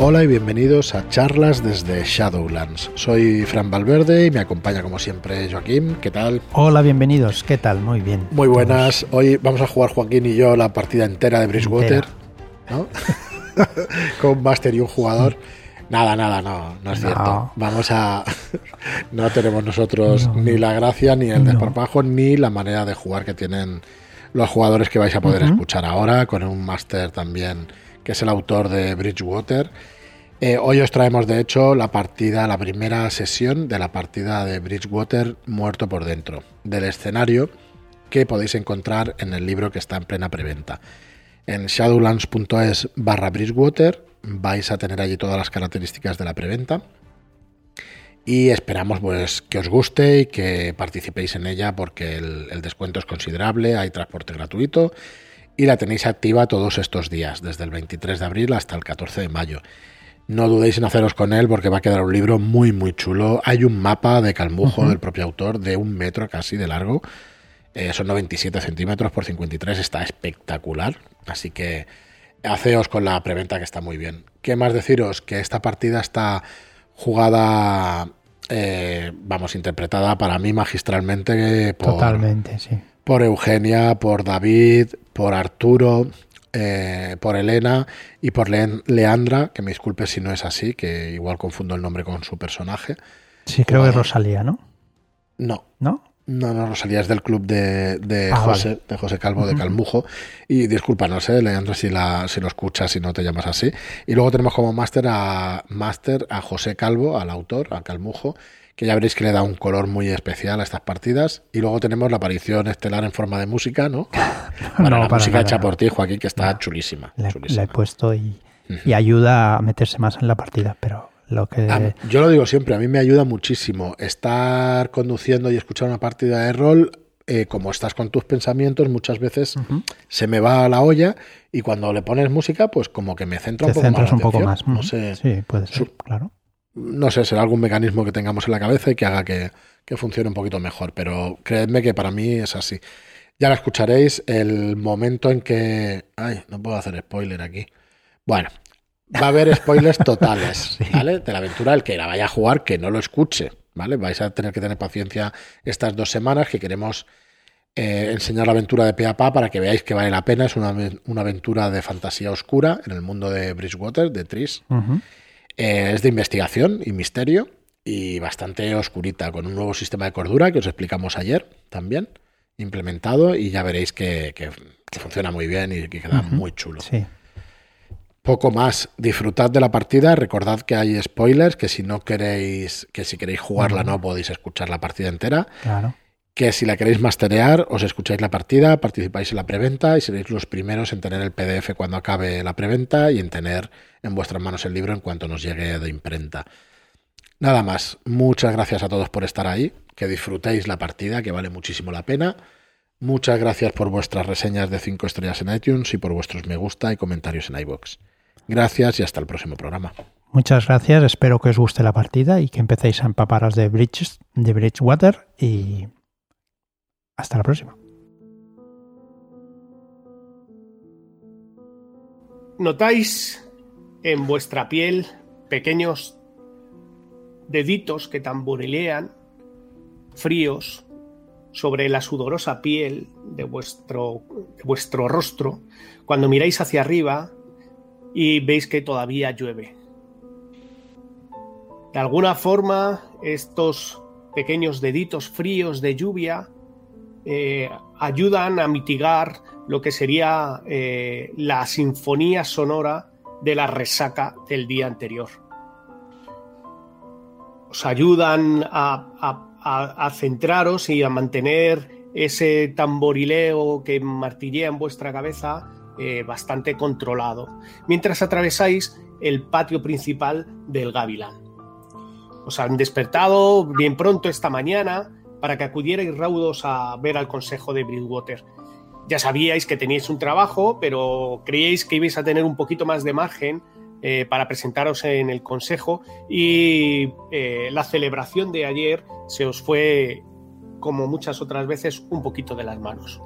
Hola y bienvenidos a charlas desde Shadowlands. Soy Fran Valverde y me acompaña como siempre Joaquín. ¿Qué tal? Hola, bienvenidos. ¿Qué tal? Muy bien. Muy buenas. Hoy vamos a jugar Joaquín y yo la partida entera de Bridgewater, ¿no? Con Master y un jugador. Nada, nada, no, no es No. cierto. Vamos a. no tenemos nosotros No. ni la gracia, ni el desparpajo, ni la manera de jugar que tienen los jugadores que vais a poder escuchar ahora, con un máster también que es el autor de Bridgewater. Eh, hoy os traemos, de hecho, la partida, la primera sesión de la partida de Bridgewater Muerto por Dentro, del escenario que podéis encontrar en el libro que está en plena preventa. En shadowlands.es barra Bridgewater vais a tener allí todas las características de la preventa y esperamos pues que os guste y que participéis en ella porque el, el descuento es considerable, hay transporte gratuito y la tenéis activa todos estos días, desde el 23 de abril hasta el 14 de mayo. No dudéis en haceros con él porque va a quedar un libro muy muy chulo. Hay un mapa de Calmujo del propio autor de un metro casi de largo. Eh, son 97 centímetros por 53, está espectacular. Así que haceos con la preventa que está muy bien. ¿Qué más deciros? Que esta partida está jugada, eh, vamos, interpretada para mí magistralmente por, Totalmente, sí. Por Eugenia, por David, por Arturo, eh, por Elena y por Le- Leandra, que me disculpe si no es así, que igual confundo el nombre con su personaje. Sí, creo que es. Rosalía, ¿no? No, ¿No? no, no, Rosalía es del club de, de Ah, José, vale. de José Calvo de. Calmujo. Y disculpa, no sé, Leandro, si, la, si lo escuchas, si no te llamas así. Y luego tenemos como máster a, máster a José Calvo, al autor, a Calmujo, que ya veréis que le da un color muy especial a estas partidas. Y luego tenemos la aparición estelar en forma de música, ¿no? Bueno, No, la para música nada, hecha por ti, Joaquín, que está No. chulísima. Le he puesto y, y ayuda a meterse más en la partida, pero lo que... A- yo lo digo siempre, a mí me ayuda muchísimo estar conduciendo y escuchar una partida de rol. eh, como estás con tus pensamientos, muchas veces se me va a la olla y cuando le pones música, pues como que me centra Te un poco más. centras la un poco más. No sé, Sí, puede ser, Su- claro. No sé, será algún mecanismo que tengamos en la cabeza y que haga que, que funcione un poquito mejor, pero creedme que para mí es así. Ya la escucharéis el momento en que... Ay, no puedo hacer spoiler aquí. Bueno, va a haber spoilers totales. ¿vale? De la aventura, el que la vaya a jugar, que no lo escuche, ¿vale? Vais a tener que tener paciencia estas dos semanas que queremos eh, enseñar la aventura de pe a pa para que veáis que vale la pena. Es una, una aventura de fantasía oscura en el mundo de Bridgewater, de Tris. Eh, es de investigación y misterio y bastante oscurita, con un nuevo sistema de cordura que os explicamos ayer también, implementado y ya veréis que, que- que funciona muy bien y que queda muy chulo. Sí. Poco más, disfrutad de la partida, recordad que hay spoilers, que si no queréis, que si queréis jugarla no podéis escuchar la partida entera, Claro. Que si la queréis masterear, os escucháis la partida, participáis en la preventa y seréis los primeros en tener el PDF cuando acabe la preventa y en tener en vuestras manos el libro en cuanto nos llegue de imprenta. Nada más, muchas gracias a todos por estar ahí, que disfrutéis la partida, que vale muchísimo la pena. Muchas gracias por vuestras reseñas de 5 estrellas en iTunes y por vuestros me gusta y comentarios en iBox. Gracias y hasta el próximo programa. Muchas gracias, espero que os guste la partida y que empecéis a empaparos de, Bridges, de Bridgewater y hasta la próxima. ¿Notáis en vuestra piel pequeños deditos que tamborilean, fríos, sobre la sudorosa piel de vuestro, de vuestro rostro, cuando miráis hacia arriba y veis que todavía llueve? De alguna forma, estos pequeños deditos fríos de lluvia eh, ayudan a mitigar lo que sería eh, la sinfonía sonora de la resaca del día anterior. Os ayudan a, centraros y a mantener ese tamborileo que martillea en vuestra cabeza eh, bastante controlado, mientras atravesáis el patio principal del Gavilán. Os han despertado bien pronto esta mañana para que acudierais raudos a ver al consejo de Bridgewater. Ya sabíais que teníais un trabajo, pero creíais que ibais a tener un poquito más de margen eh, para presentaros en el consejo y eh, la celebración de ayer se os fue, como muchas otras veces, un poquito de las manos.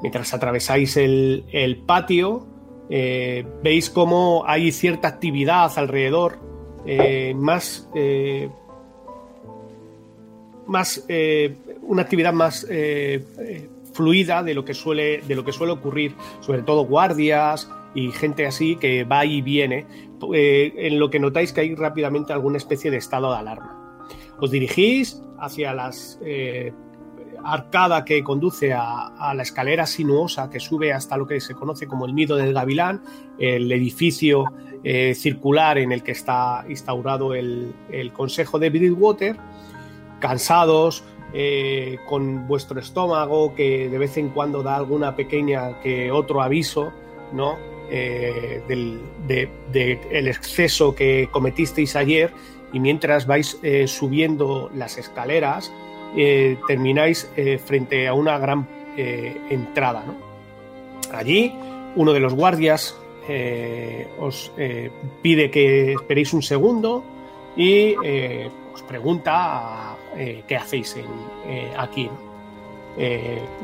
Mientras atravesáis el, patio, eh, veis cómo hay cierta actividad alrededor, eh, más, eh, una actividad más fluida de lo que suele de lo que suele ocurrir, sobre todo guardias y gente así que va y viene, en lo que notáis que hay rápidamente alguna especie de estado de alarma. Os dirigís hacia las arcada que conduce a, la escalera sinuosa que sube hasta lo que se conoce como el nido del gavilán, el edificio eh, circular en el que está instaurado el, Consejo de Bridgewater, cansados, eh, con vuestro estómago que de vez en cuando da alguna pequeña que otro aviso, ¿no? Eh, del el exceso que cometisteis ayer y mientras vais subiendo las escaleras eh, termináis eh, frente a una gran eh, entrada. Allí, uno de los guardias os pide que esperéis un segundo y os pregunta qué hacéis aquí.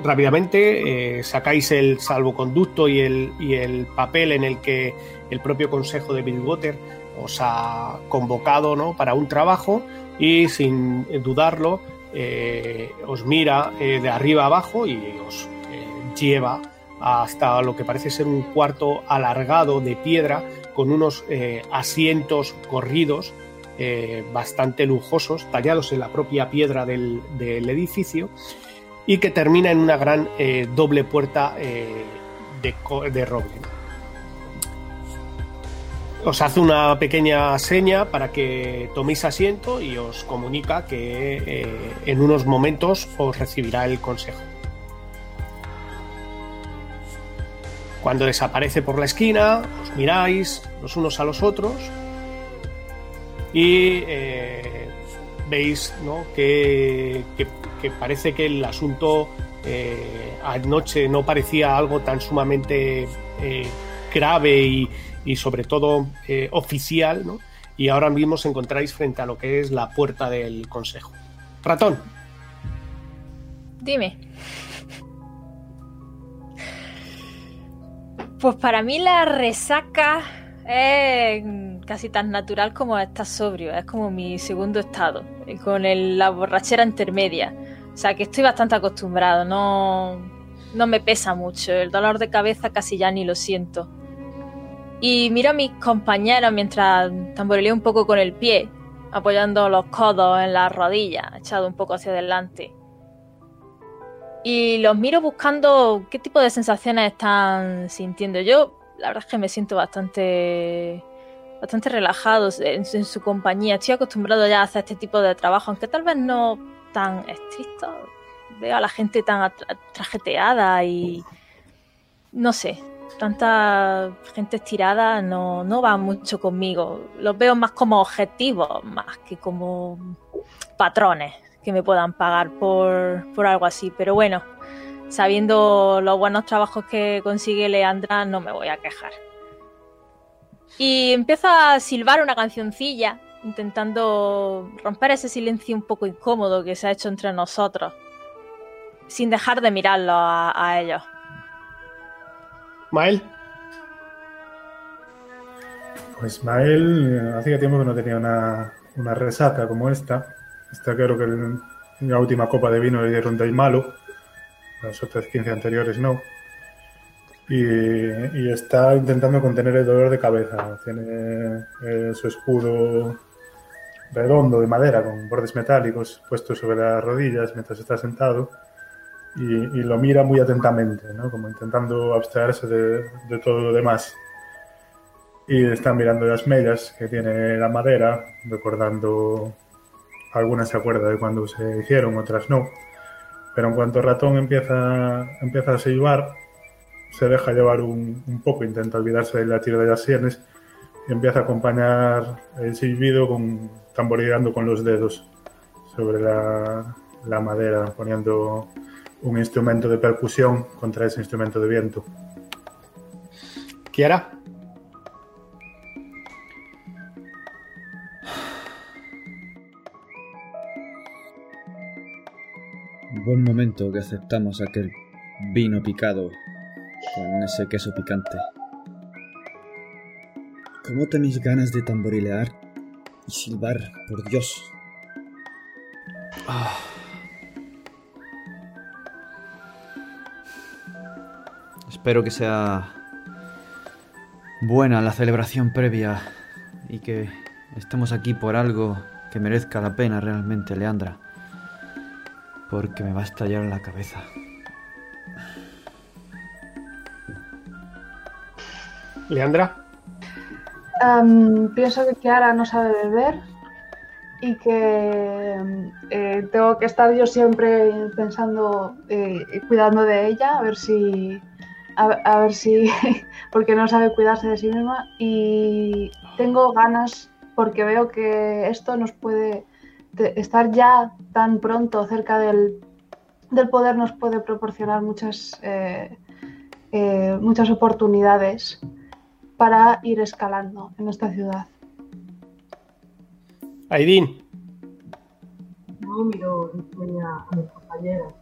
rápidamente sacáis el salvoconducto y el, y el papel en el que el propio Consejo de Billwater os ha convocado ¿no? para un trabajo y sin dudarlo eh, os mira eh, de arriba abajo y os eh, lleva hasta lo que parece ser un cuarto alargado de piedra con unos asientos corridos bastante lujosos, tallados en la propia piedra del, edificio y que termina en una gran doble puerta de, de roble os hace una pequeña seña para que toméis asiento y os comunica que eh, en unos momentos os recibirá el consejo. Cuando desaparece por la esquina, os miráis los unos a los otros y eh, veis que, parece que el asunto eh, anoche no parecía algo tan sumamente grave y, y sobre todo eh, oficial, ¿no? y ahora mismo os encontráis frente a lo que es la puerta del consejo. Ratón. Dime. Pues para mí la resaca es casi tan natural como estar sobrio, es como mi segundo estado, con la borrachera intermedia. O sea que estoy bastante acostumbrado, no, no me pesa mucho, el dolor de cabeza casi ya ni lo siento. Y miro a mis compañeros mientras tamborileo un poco con el pie, apoyando los codos en las rodillas, echado un poco hacia adelante. Y los miro buscando qué tipo de sensaciones están sintiendo. Yo, la verdad es que me siento bastante bastante relajado en, su compañía. Estoy acostumbrado ya a hacer este tipo de trabajo, aunque tal vez no tan estricto. Veo a la gente tan trajeteada y no sé, tanta gente estirada no, no va mucho conmigo. Los veo más como objetivos, más que como patrones que me puedan pagar por, por algo así. Pero bueno, sabiendo los buenos trabajos que consigue Leandra, no me voy a quejar. Y empiezo a silbar una cancioncilla, intentando romper ese silencio un poco incómodo que se ha hecho entre nosotros, sin dejar de mirarlo a ellos. Mael. Pues Mael eh, hacía tiempo que no tenía una, resaca como esta. Esta creo que la última copa de vino le dieron del malo. Las otras 15 anteriores no. Y, está intentando contener el dolor de cabeza. Tiene eh, su escudo redondo de madera con bordes metálicos puesto sobre las rodillas mientras está sentado y, lo mira muy atentamente, ¿no? como intentando abstraerse de, todo lo demás. Y está mirando las mellas que tiene la madera, recordando algunas se acuerda de cuando se hicieron, otras no. Pero en cuanto Ratón empieza, a silbar, se deja llevar un, poco, intenta olvidarse del latido de las sienes y empieza a acompañar el silbido con, tamborileando con los dedos sobre la, madera, poniendo un instrumento de percusión contra ese instrumento de viento. Kiara. Buen momento que aceptamos aquel vino picado con ese queso picante. ¿Cómo tenéis ganas de tamborilear y silbar, por Dios? Ah. Espero que sea buena la celebración previa y que estemos aquí por algo que merezca la pena realmente, Leandra. Porque me va a estallar la cabeza. Leandra. Pienso que Kiara no sabe beber y que eh, tengo que estar yo siempre pensando eh, cuidando de ella, a ver si, a, a ver si, porque no sabe cuidarse de sí misma y tengo ganas porque veo que esto nos puede de- estar ya tan pronto cerca del, del poder nos puede proporcionar muchas eh, eh, muchas oportunidades para ir escalando en esta ciudad. Aidín. Yo miro sueña a mis compañeras.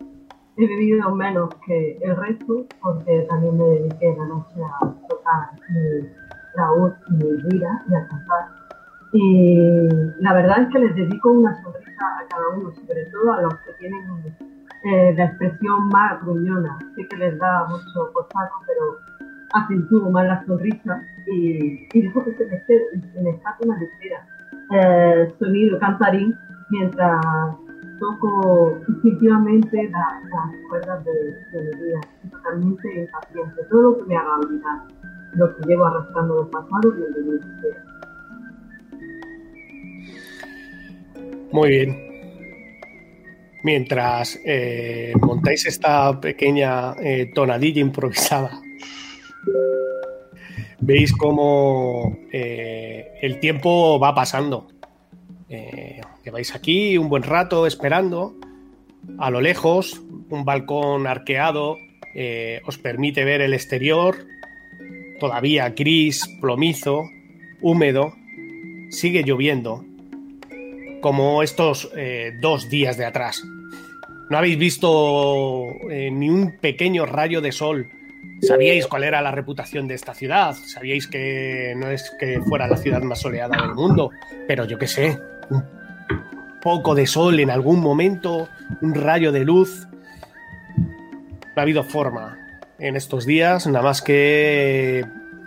He bebido menos que el resto porque también me dediqué la noche a tocar mi laúd y mi lira y a cantar. Y la verdad es que les dedico una sonrisa a cada uno, sobre todo a los que tienen eh, la expresión más gruñona. Sé que les da mucho por saco, pero acentúo más la sonrisa y, y dejo que se me, se me escape una ligera eh, sonido cantarín mientras toco instintivamente la- las cuerdas de, de mi vida. Estoy totalmente impaciente. Todo lo que me haga olvidar lo que llevo arrastrando del pasado, bienvenido sea. Muy bien. Mientras eh, montáis esta pequeña eh, tonadilla improvisada, veis cómo eh, el tiempo va pasando. Lleváis aquí un buen rato esperando. A lo lejos, un balcón arqueado os permite ver el exterior, todavía gris, plomizo, húmedo. Sigue lloviendo, como estos eh, dos días de atrás. No habéis visto eh, ni un pequeño rayo de sol. Sabíais cuál era la reputación de esta ciudad. Sabíais que no es que fuera la ciudad más soleada del mundo. Pero yo qué sé, un poco de sol en algún momento, un rayo de luz. No ha habido forma en estos días, nada más que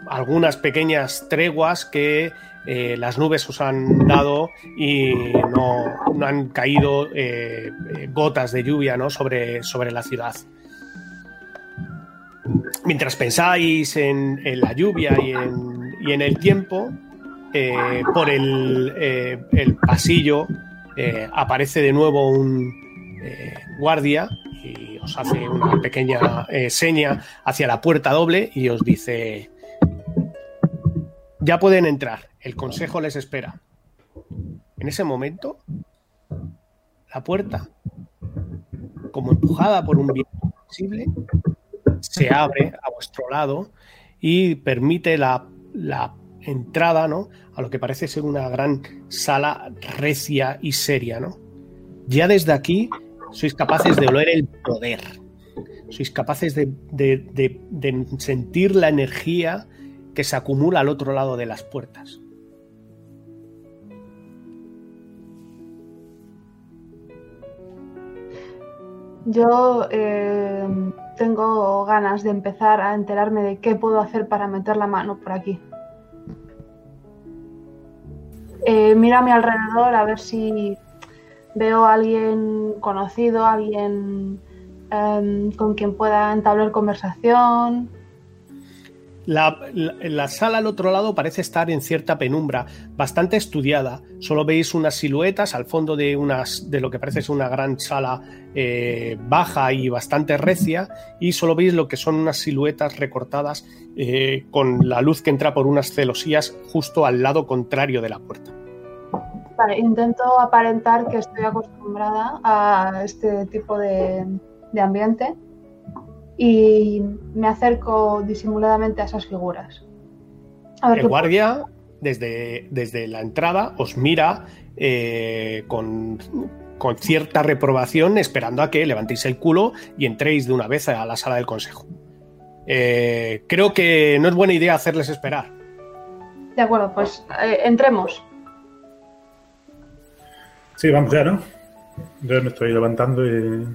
algunas pequeñas treguas que eh, las nubes os han dado y no, han caído eh, eh, gotas de lluvia ¿no? sobre, sobre la ciudad. Mientras pensáis en, la lluvia y en, y en el tiempo, por el, pasillo aparece de nuevo un guardia y os hace una pequeña seña hacia la puerta doble y os dice, ya pueden entrar, el consejo les espera. En ese momento, la puerta, como empujada por un viento invisible, se abre a vuestro lado y permite la, la entrada ¿no? a lo que parece ser una gran sala recia y seria. ¿no? Ya desde aquí sois capaces de oler el poder, sois capaces de, de- de- de sentir la energía que se acumula al otro lado de las puertas. Yo eh, tengo ganas de empezar a enterarme de qué puedo hacer para meter la mano por aquí. Eh, miro a mi alrededor a ver si veo a alguien conocido, alguien em, con quien pueda entablar conversación. La, la- la sala al otro lado parece estar en cierta penumbra, bastante estudiada. Solo veis unas siluetas al fondo de, unas, de lo que parece ser una gran sala eh, baja y bastante recia, y solo veis lo que son unas siluetas recortadas eh, con la luz que entra por unas celosías justo al lado contrario de la puerta. Intento aparentar que estoy acostumbrada a este tipo de ambiente y me acerco disimuladamente a esas figuras. A ver El qué guardia, desde, desde la entrada, os mira eh, con, con cierta reprobación, esperando a que levantéis el culo y entréis de una vez a la sala del consejo. Eh, creo que no es buena idea hacerles esperar. De acuerdo, pues eh, entremos. Sí, vamos ya, ¿no? Yo me estoy levantando y,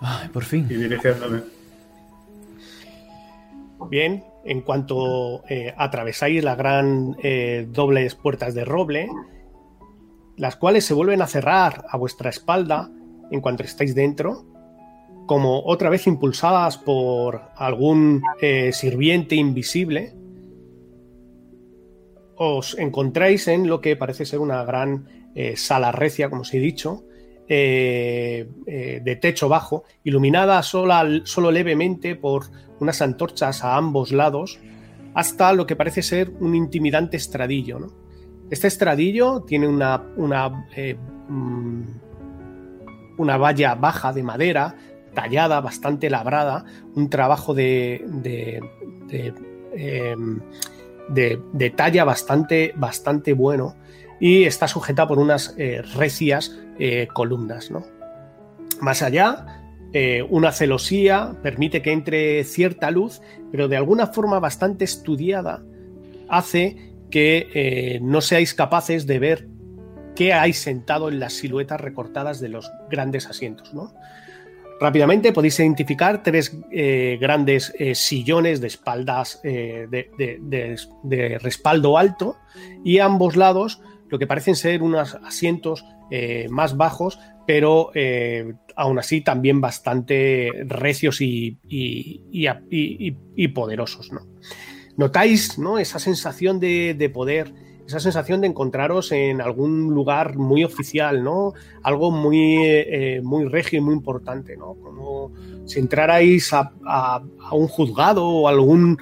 Ay, por fin. y dirigiéndome. Bien, en cuanto eh, atravesáis las gran eh, dobles puertas de roble, las cuales se vuelven a cerrar a vuestra espalda en cuanto estáis dentro, como otra vez impulsadas por algún eh, sirviente invisible, os encontráis en lo que parece ser una gran sala recia, como os he dicho, eh, eh, de techo bajo, iluminada sola- solo levemente por unas antorchas a ambos lados, hasta lo que parece ser un intimidante estradillo. ¿no? Este estradillo tiene una, una, eh, mm, una valla baja de madera, tallada, bastante labrada, un trabajo de, de, de, talla bastante, bastante bueno y está sujeta por unas recias eh, columnas. ¿no? Más allá, eh, una celosía permite que entre cierta luz, pero de alguna forma bastante estudiada hace que eh, no seáis capaces de ver qué hay sentado en las siluetas recortadas de los grandes asientos. ¿no? Rápidamente podéis identificar tres grandes sillones de espaldas de- de respaldo alto y a ambos lados lo que parecen ser unos asientos eh, más bajos, pero eh, aún así también bastante recios y, y- poderosos. ¿no? Notáis ¿no? esa sensación de, de poder, esa sensación de encontraros en algún lugar muy oficial, ¿no? algo muy, eh, muy regio y muy importante, ¿no? como si entrarais a, a- un juzgado o algún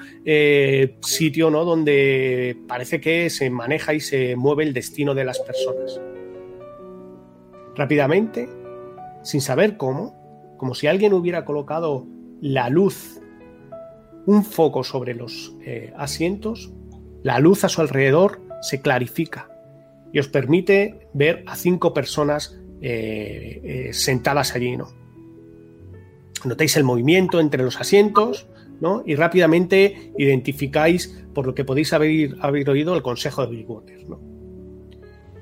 sitio ¿no? donde parece que se maneja y se mueve el destino de las personas. Rápidamente, sin saber cómo, como si alguien hubiera colocado la luz, un foco sobre los eh, asientos, la luz a su alrededor se clarifica y os permite ver a cinco personas eh, eh, sentadas allí, ¿no? Notáis el movimiento entre los asientos, ¿no? Y rápidamente identificáis, por lo que podéis haber, oído, el consejo de Bridgewater, ¿no?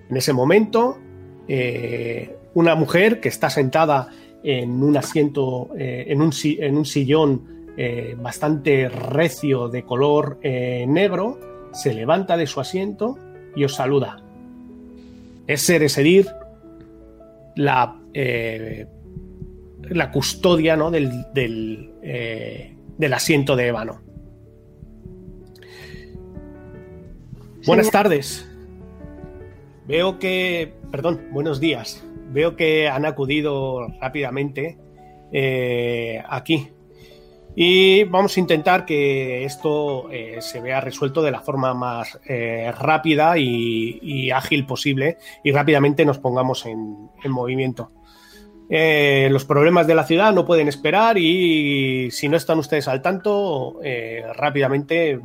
En ese momento, eh, una mujer que está sentada en un asiento, eh, en, un, si- en un sillón eh, bastante recio de color negro, se levanta de su asiento y os saluda. Es Seresedir, la, la custodia ¿no? del, del, del asiento de ébano. Buenas tardes. Veo que, perdón, buenos días. Veo que han acudido rápidamente eh, aquí. Y vamos a intentar que esto eh, se vea resuelto de la forma más eh, rápida y, ágil posible y rápidamente nos pongamos en, en movimiento. Los problemas de la ciudad no pueden esperar y si no están ustedes al tanto, rápidamente,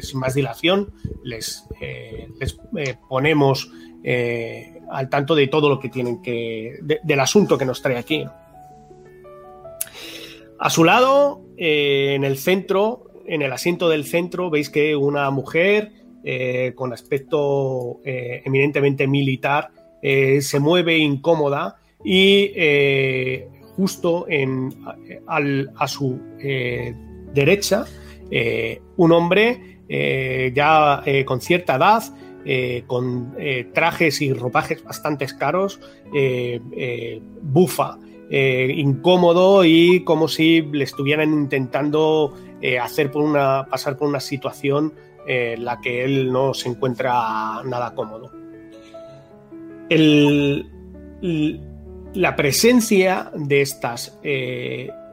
sin más dilación, les, eh, eh, ponemos eh, al tanto de todo lo que tienen que. de- del asunto que nos trae aquí. A su lado, en el centro, en el asiento del centro, veis que una mujer con aspecto eminentemente militar se mueve incómoda y justo en, a su derecha, eh, un hombre eh, ya eh, con cierta edad, con trajes y ropajes bastante caros, bufa, incómodo y como si le estuvieran intentando hacer pasar por una situación en la que él no se encuentra nada cómodo. La presencia de estas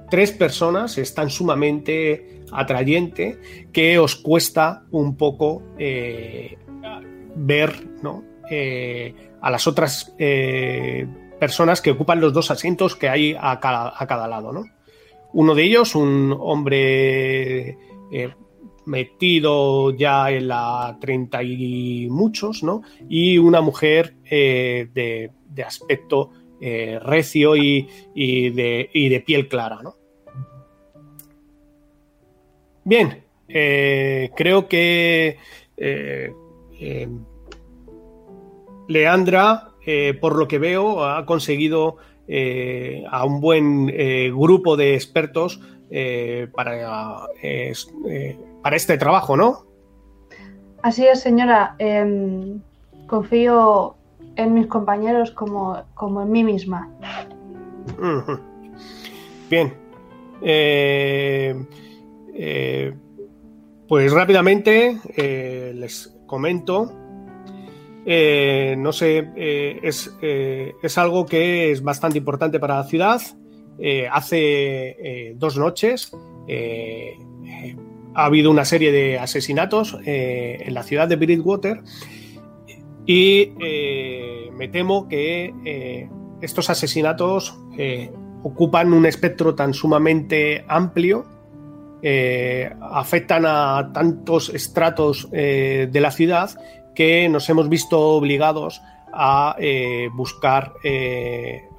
tres personas es tan sumamente atrayente que os cuesta un poco eh, ver ¿no? Eh, a las otras eh, personas que ocupan los dos asientos que hay a cada, a cada lado. ¿no? Uno de ellos, un hombre metido ya en la treinta y muchos, ¿no? y una mujer de, de aspecto eh, recio y, de, piel clara. ¿no? Bien, eh, creo que, eh, Leandra, por lo que veo, ha conseguido a un buen grupo de expertos para, para este trabajo, ¿no? Así es, señora. Em, confío en mis compañeros como, como en mí misma. Bien. Eh, eh, pues rápidamente eh, les comento. No sé, es, es algo que es bastante importante para la ciudad. Hace dos noches ha habido una serie de asesinatos en la ciudad de Bridgewater y me temo que eh, estos asesinatos eh, ocupan un espectro tan sumamente amplio, eh, afectan a tantos estratos de la ciudad que nos hemos visto obligados a buscar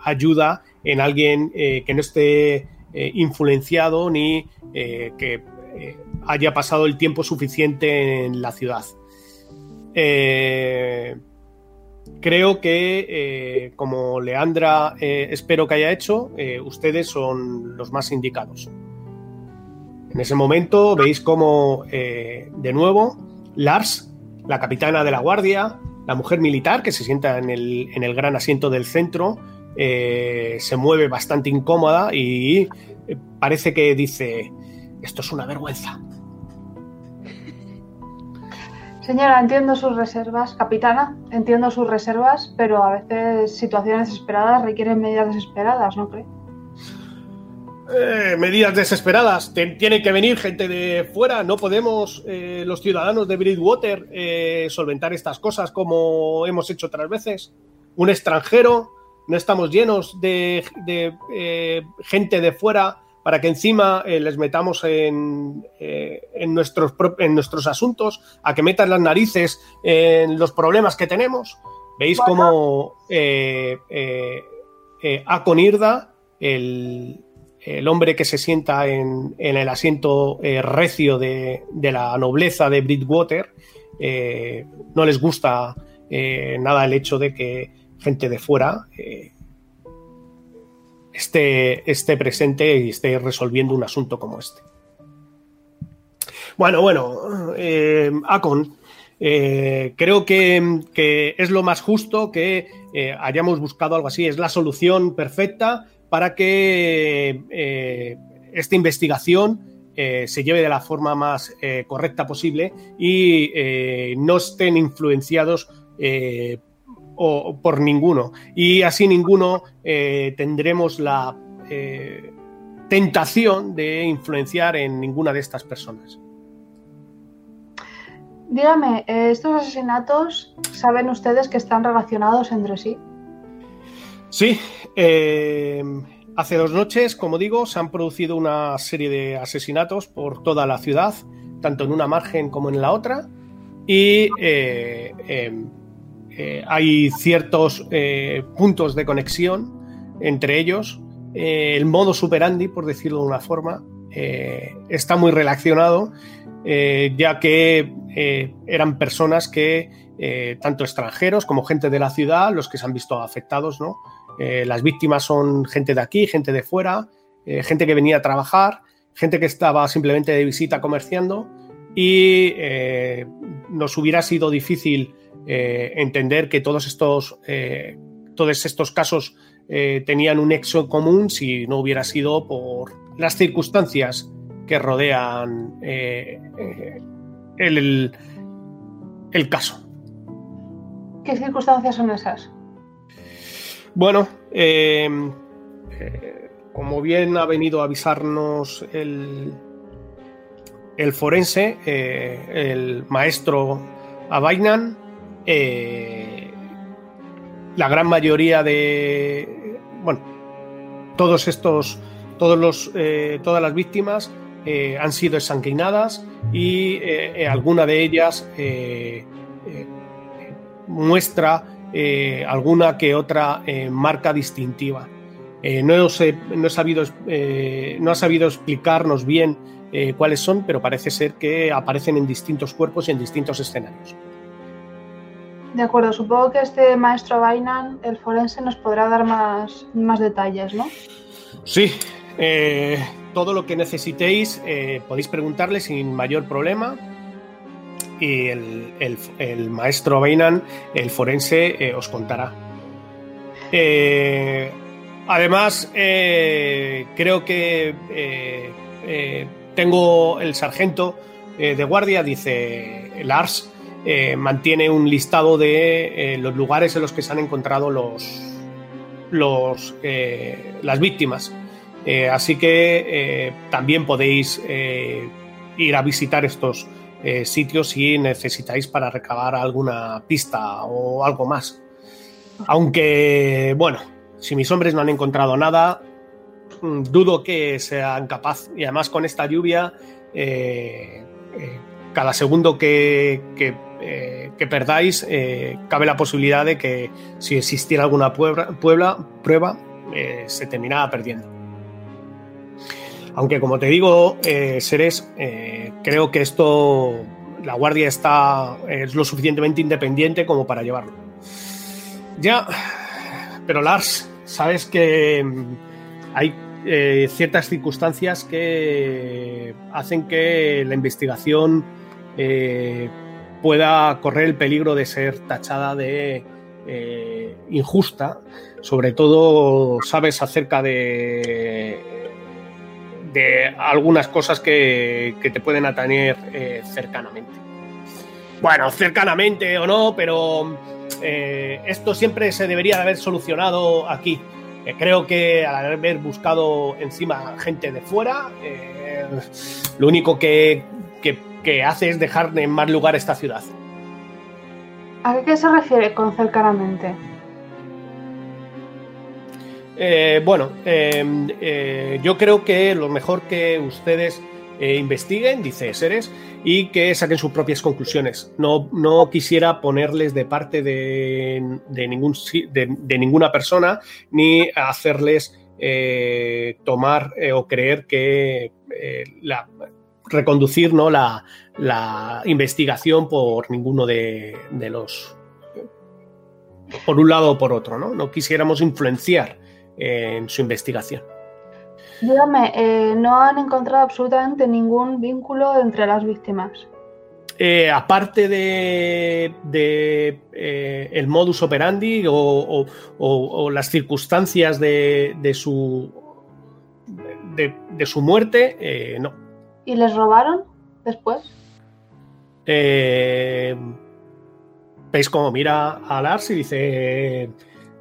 ayuda en alguien que no esté influenciado ni que haya pasado el tiempo suficiente en la ciudad. Creo que, eh, como Leandra eh, espero que haya hecho, eh, ustedes son los más indicados. En ese momento veis como, eh, de nuevo, Lars, la capitana de la guardia, la mujer militar que se sienta en el, en el gran asiento del centro, se mueve bastante incómoda y parece que dice, esto es una vergüenza. Señora, entiendo sus reservas, capitana, entiendo sus reservas, pero a veces situaciones desesperadas requieren medidas desesperadas, ¿no cree? Eh, medidas desesperadas. Tiene que venir gente de fuera. No podemos, eh, los ciudadanos de Bridgewater, eh, solventar estas cosas como hemos hecho otras veces. Un extranjero, no estamos llenos de, de, gente de fuera para que encima eh, les metamos en, eh, en, nuestros, en nuestros asuntos, a que metan las narices en los problemas que tenemos. Veis cómo eh, Aconirda, el, el hombre que se sienta en, en el asiento recio de, de la nobleza de Bridgewater, no les gusta nada el hecho de que gente de fuera eh, esté, esté presente y esté resolviendo un asunto como este. Bueno, bueno, eh, Acon, eh, creo que, que es lo más justo que eh, hayamos buscado algo así. Es la solución perfecta para que esta investigación se lleve de la forma más correcta posible y no estén influenciados o, por ninguno. Y así ninguno eh, tendremos la eh, tentación de influenciar en ninguna de estas personas. Dígame, eh, ¿estos asesinatos saben ustedes que están relacionados entre sí? Sí, eh, hace dos noches, como digo, se han producido una serie de asesinatos por toda la ciudad, tanto en una margen como en la otra, y eh, eh, eh, hay ciertos eh, puntos de conexión entre ellos. Eh, el modo superandi, por decirlo de una forma, está muy relacionado, ya que eran personas que, tanto extranjeros como gente de la ciudad, los que se han visto afectados, ¿no? Las víctimas son gente de aquí, gente de fuera, gente que venía a trabajar, gente que estaba simplemente de visita comerciando y nos hubiera sido difícil eh, entender que todos estos, eh, todos estos casos eh, tenían un nexo en común si no hubiera sido por las circunstancias que rodean el, el- el caso. ¿Qué circunstancias son esas? Bueno, eh, eh, como bien ha venido a avisarnos el, el forense, eh, el maestro Abainan, eh, la gran mayoría de, bueno, todos estos, todos los, eh, todas las víctimas eh, han sido ensanguinadas y alguna de ellas muestra alguna que otra marca distintiva. No, he sabido, no ha sabido explicarnos bien cuáles son, pero parece ser que aparecen en distintos cuerpos y en distintos escenarios. De acuerdo, supongo que este maestro Bainan, el forense, nos podrá dar más, más detalles, ¿no? Sí, eh, todo lo que necesitéis eh, podéis preguntarle sin mayor problema. Y el, el- maestro Bainan, el forense, eh, os contará. Además, creo que tengo el sargento de guardia, dice Lars, eh, mantiene un listado de eh, los lugares en los que se han encontrado los, eh, las víctimas. Así que también podéis ir a visitar estos sitios si necesitáis para recabar alguna pista o algo más. Aunque, bueno, si mis hombres no han encontrado nada, mm, dudo que sean capaces. Y además con esta lluvia, cada segundo que, eh, perdáis, eh, cabe la posibilidad de que si existiera alguna prueba, eh, se terminara perdiendo. Aunque como te digo, Seres, creo que esto, la guardia está, es lo suficientemente independiente como para llevarlo. Ya, pero Lars, sabes que mm, hay eh, ciertas circunstancias que hacen que la investigación eh, pueda correr el peligro de ser tachada de eh, injusta. Sobre todo, sabes acerca de, algunas cosas que, te pueden atañer cercanamente. Bueno, cercanamente o no, pero esto siempre se debería de haber solucionado aquí. Eh, creo que al haber buscado encima gente de fuera, eh, lo único que, que- que hace es dejar en mal lugar esta ciudad. ¿A qué se refiere con cercanamente? Eh, bueno, eh, yo creo que lo mejor que ustedes eh, investiguen, dice Seres, y que saquen sus propias conclusiones. No, no quisiera ponerles de parte de, de ningún, de, de ninguna persona ni hacerles eh, tomar eh, o creer que la, reconducir ¿no? la, la investigación por ninguno de, de los por un lado o por otro, ¿no? No quisiéramos influenciar en su investigación. Dígame, eh, no han encontrado absolutamente ningún vínculo entre las víctimas. Eh, aparte de, de, eh, el modus operandi o, o- o- o las circunstancias de, de su de, de su muerte, no. ¿Y les robaron después? Eh, Veis cómo mira a Lars y dice: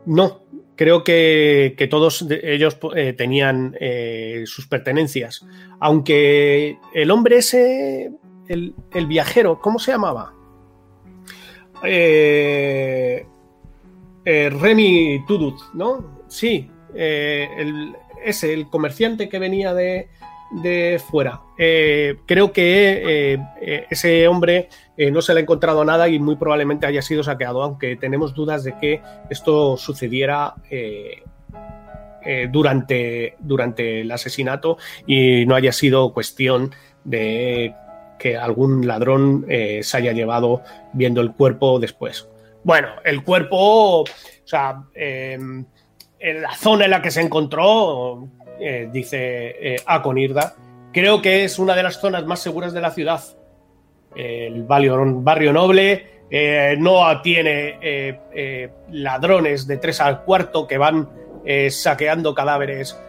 No, creo que, que todos ellos eh, tenían eh, sus pertenencias. Aunque el hombre ese, el, el viajero, ¿cómo se llamaba? Eh, eh, Remy Tudut, ¿no? Sí, el- ese, el comerciante que venía de, de fuera. Creo que ese hombre eh, no se le ha encontrado nada y muy probablemente haya sido saqueado, aunque tenemos dudas de que esto sucediera eh, eh, durante, durante el asesinato y no haya sido cuestión de que algún ladrón se haya llevado viendo el cuerpo después. Bueno, el cuerpo, o sea, eh, en la zona en la que se encontró, dice Aconirda, creo que es una de las zonas más seguras de la ciudad. El barrio, barrio noble eh, no tiene eh, eh, ladrones de tres al cuarto que van saqueando cadáveres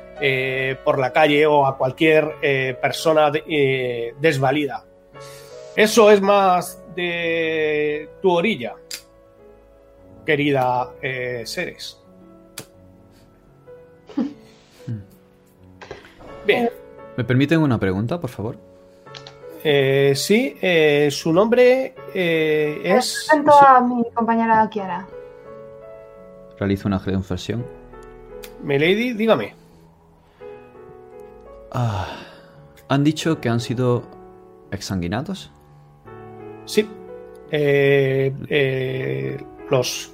por la calle o a cualquier persona de- desvalida. Eso es más de tu orilla, querida Seres. Bien. ¿Me permiten una pregunta, por favor? Eh, sí, eh, su nombre eh, es. Presento a mi compañera Kiara. Realizo una confesión. Milady, dígame. Ah, ¿Han dicho que han sido exsanguinados? Sí. Eh, eh, los.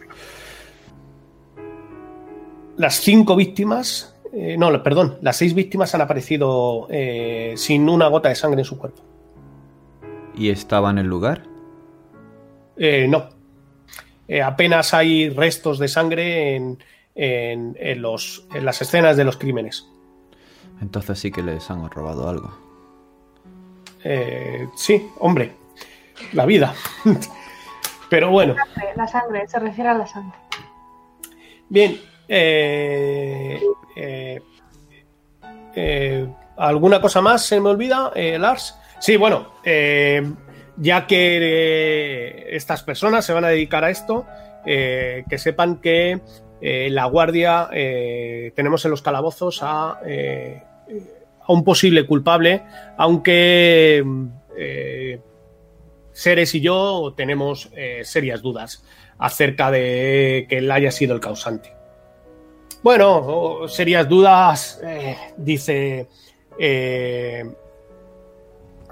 Las cinco víctimas eh, no, perdón, las seis víctimas han aparecido eh, sin una gota de sangre en su cuerpo. ¿Y estaba en el lugar? Eh, no. Eh, apenas hay restos de sangre en, en- en los, en las escenas de los crímenes. Entonces sí que les han robado algo. Eh, sí, hombre, la vida. Pero bueno, La sangre, se refiere a la sangre. bien. eh, eh, eh, ¿Alguna cosa más se me olvida, eh, Lars? Sí, bueno, eh, ya que eh, estas personas se van a dedicar a esto, eh, que sepan que la guardia tenemos en los calabozos a, a un posible culpable, aunque Seres y yo tenemos serias dudas acerca de que él haya sido el causante. Bueno, serias dudas, dice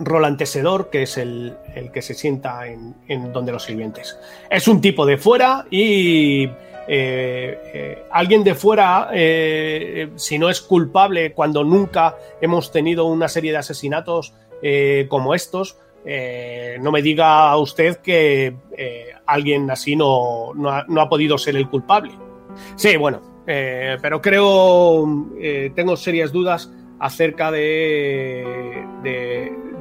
Roland Tesedor, que es el, el que se sienta en, en donde los sirvientes. Es un tipo de fuera y eh, eh, alguien de fuera, eh, si no es culpable cuando nunca hemos tenido una serie de asesinatos como estos, no me diga usted que alguien así no, no, ha, no ha podido ser el culpable. Sí, bueno, pero creo, tengo serias dudas acerca de,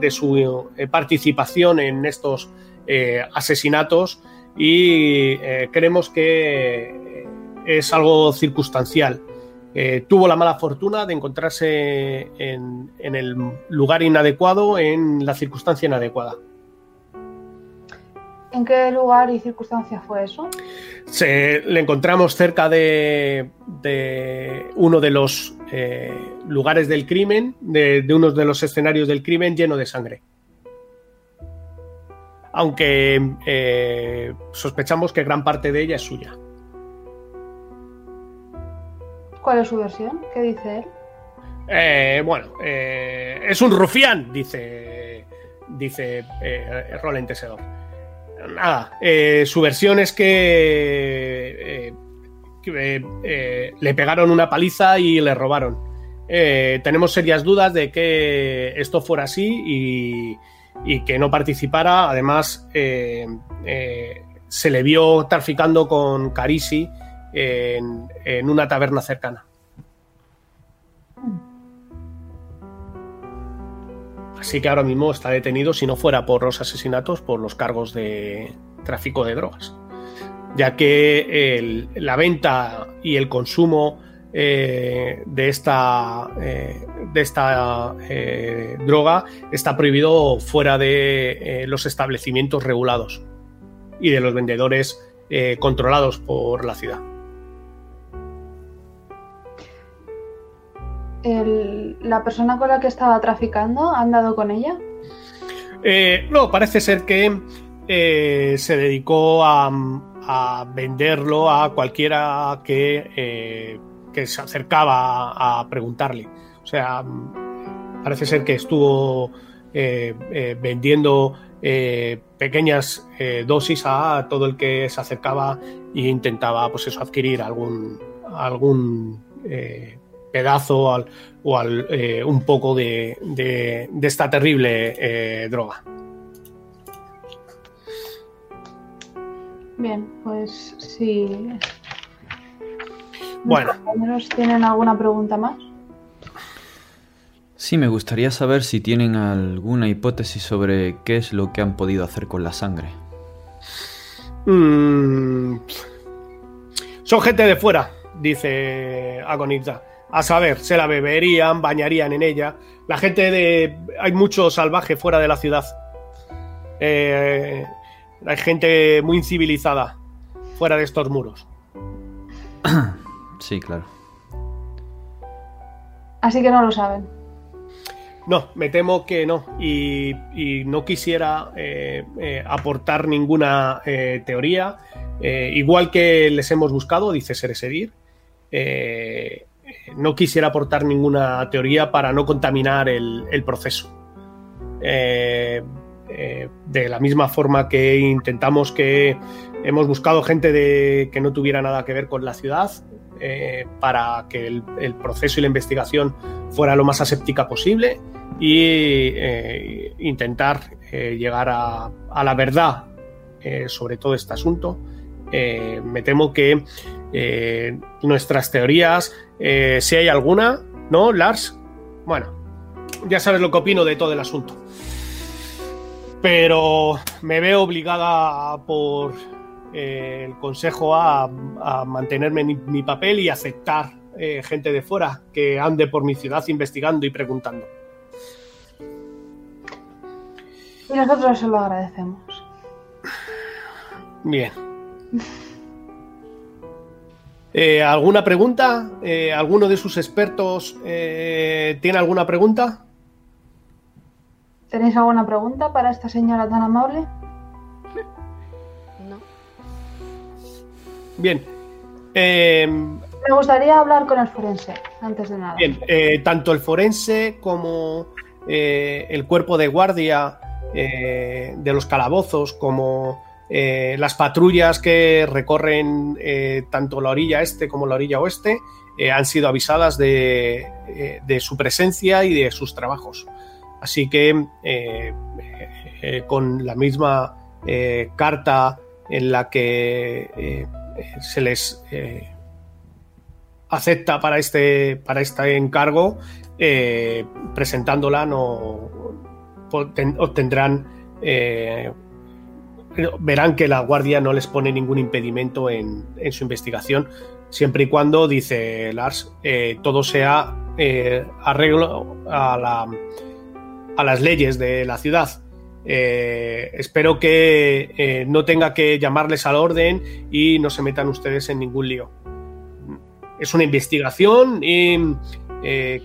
de su eh, participación en estos eh, asesinatos y eh, creemos que es algo circunstancial. Tuvo la mala fortuna de encontrarse en, en el lugar inadecuado, en la circunstancia inadecuada. ¿En qué lugar y circunstancia fue eso? Se, le encontramos cerca de, de uno de los eh, lugares del crimen, de, de uno de los escenarios del crimen lleno de sangre. Aunque eh, sospechamos que gran parte de ella es suya. ¿Cuál es su versión? ¿Qué dice él? Eh, bueno, eh, es un rufián, dice, dice eh, Roland Tesedor. Nada, eh, su versión es que, eh, eh, le pegaron una paliza y le robaron. Tenemos serias dudas de que esto fuera así y, que no participara. Además, se le vio traficando con Carisi en una taberna cercana. Así que ahora mismo está detenido, si no fuera por los asesinatos, por los cargos de tráfico de drogas. Ya que la venta y el consumo eh, de esta, eh, eh, droga está prohibido fuera de los establecimientos regulados y de los vendedores controlados por la ciudad. ¿La persona con la que estaba traficando ha andado con ella? Eh, no, parece ser que eh, se dedicó a, venderlo a cualquiera que, eh, que se acercaba a, preguntarle. O sea, parece ser que estuvo vendiendo pequeñas dosis a todo el que se acercaba e intentaba, pues eso, adquirir algún algún pedazo al- o al, eh, un poco de, de- de esta terrible eh, droga. Bien, pues si Bueno. compañeros tienen alguna pregunta más. Sí, me gustaría saber si tienen alguna hipótesis sobre qué es lo que han podido hacer con la sangre. Mm, son gente de fuera, dice Agonitza. A saber, se la beberían, bañarían en ella. La gente de. Hay mucho salvaje fuera de la ciudad. Eh, hay gente muy incivilizada fuera de estos muros. Sí, claro. Así que no lo saben. No, me temo que no. Y, y no quisiera eh, eh, aportar ninguna eh, teoría. Eh, igual que les hemos buscado, dice Seresedir, eh, no quisiera aportar ninguna teoría para no contaminar el, proceso. Eh, eh, de la misma forma que intentamos que hemos buscado gente de, que no tuviera nada que ver con la ciudad, eh, para que el, proceso y la investigación fuera lo más aséptica posible y intentar llegar a, la verdad sobre todo este asunto. Me temo que nuestras teorías, eh, si hay alguna, ¿no, Lars? Bueno, ya sabes lo que opino de todo el asunto. Pero me veo obligada por eh, el consejo a, a mantenerme en mi, papel y aceptar eh, gente de fuera que ande por mi ciudad investigando y preguntando. Y nosotros se lo agradecemos. Bien. Eh, ¿Alguna pregunta? Eh, ¿Alguno de sus expertos eh, tiene alguna pregunta? ¿Tenéis alguna pregunta para esta señora tan amable? No. Bien. Eh, Me gustaría hablar con el forense, antes de nada. bien, eh, tanto el forense como eh, el cuerpo de guardia eh, de los calabozos, como eh, las patrullas que recorren eh, tanto la orilla este como la orilla oeste, eh, han sido avisadas de, su presencia y de sus trabajos. Así que con la misma carta en la que se les acepta para este, para este encargo, presentándola no obten- obtendrán verán que la guardia no les pone ningún impedimento en, en su investigación, siempre y cuando, dice Lars, eh, todo sea eh, arreglo a, la, a las leyes de la ciudad. Eh, espero que no tenga que llamarles al orden y no se metan ustedes en ningún lío. Es una investigación y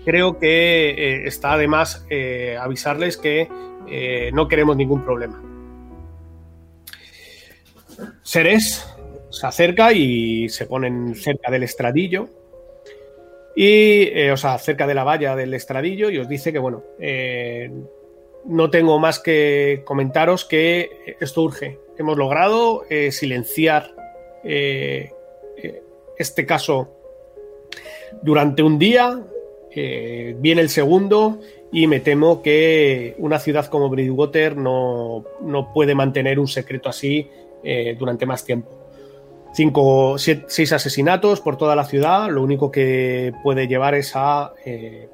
creo que está además avisarles que no queremos ningún problema. Ceres se acerca y se ponen cerca del estradillo. Y, eh, o sea, cerca de la valla del estradillo y os dice que, bueno, eh, no tengo más que comentaros que esto urge. Hemos logrado eh, silenciar eh, este caso durante un día. viene el segundo y me temo que una ciudad como Bridgewater no, no puede mantener un secreto así eh, durante más tiempo. Cinco, seis asesinatos por toda la ciudad, lo único que puede llevar es a eh,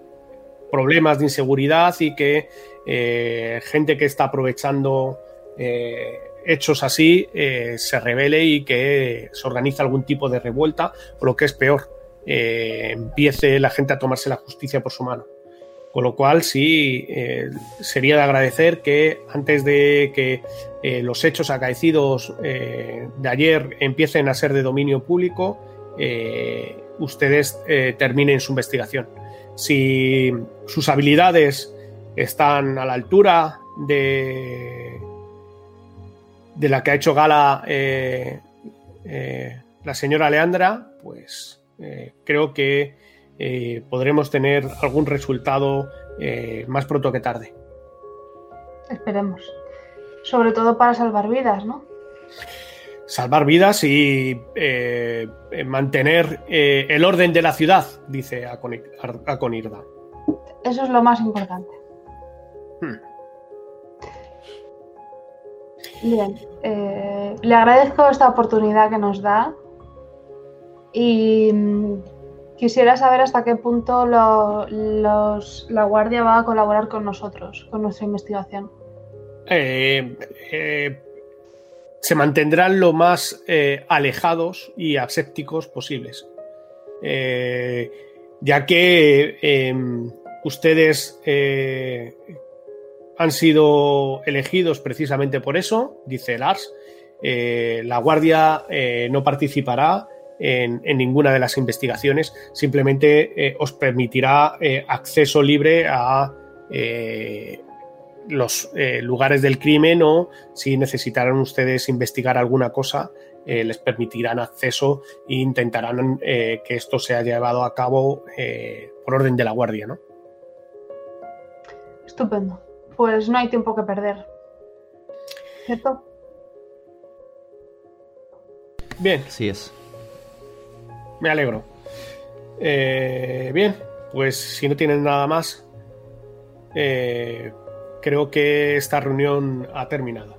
problemas de inseguridad y que eh, gente que está aprovechando hechos así se revele y que se organice algún tipo de revuelta, o lo que es peor, empiece la gente a tomarse la justicia por su mano. Con lo cual, sí, eh, sería de agradecer que antes de que eh, los hechos acaecidos eh, de ayer empiecen a ser de dominio público, ustedes terminen su investigación. Si sus habilidades están a la altura de, de la que ha hecho gala la señora Leandra, pues creo que eh, podremos tener algún resultado eh, más pronto que tarde. Esperemos. Sobre todo para salvar vidas, ¿no? Salvar vidas y eh, mantener el orden de la ciudad, dice Aconirda. Eso es lo más importante. Hmm. Bien, eh, le agradezco esta oportunidad que nos da y mm, quisiera saber hasta qué punto lo- los- la Guardia va a colaborar con nosotros, con nuestra investigación. Eh, eh, se mantendrán lo más eh, alejados y asépticos posibles. Ya que eh, ustedes han sido elegidos precisamente por eso, dice Lars. La Guardia no participará en, en ninguna de las investigaciones, simplemente eh, os permitirá eh, acceso libre a eh, los eh, lugares del crimen o si necesitaran ustedes investigar alguna cosa, eh, les permitirán acceso e intentarán eh, que esto sea llevado a cabo eh, por orden de la Guardia, ¿no? Estupendo. Pues no hay tiempo que perder. ¿Cierto? Bien, Así es. Me alegro. Eh, bien, pues si no tienen nada más, eh, creo que esta reunión ha terminado.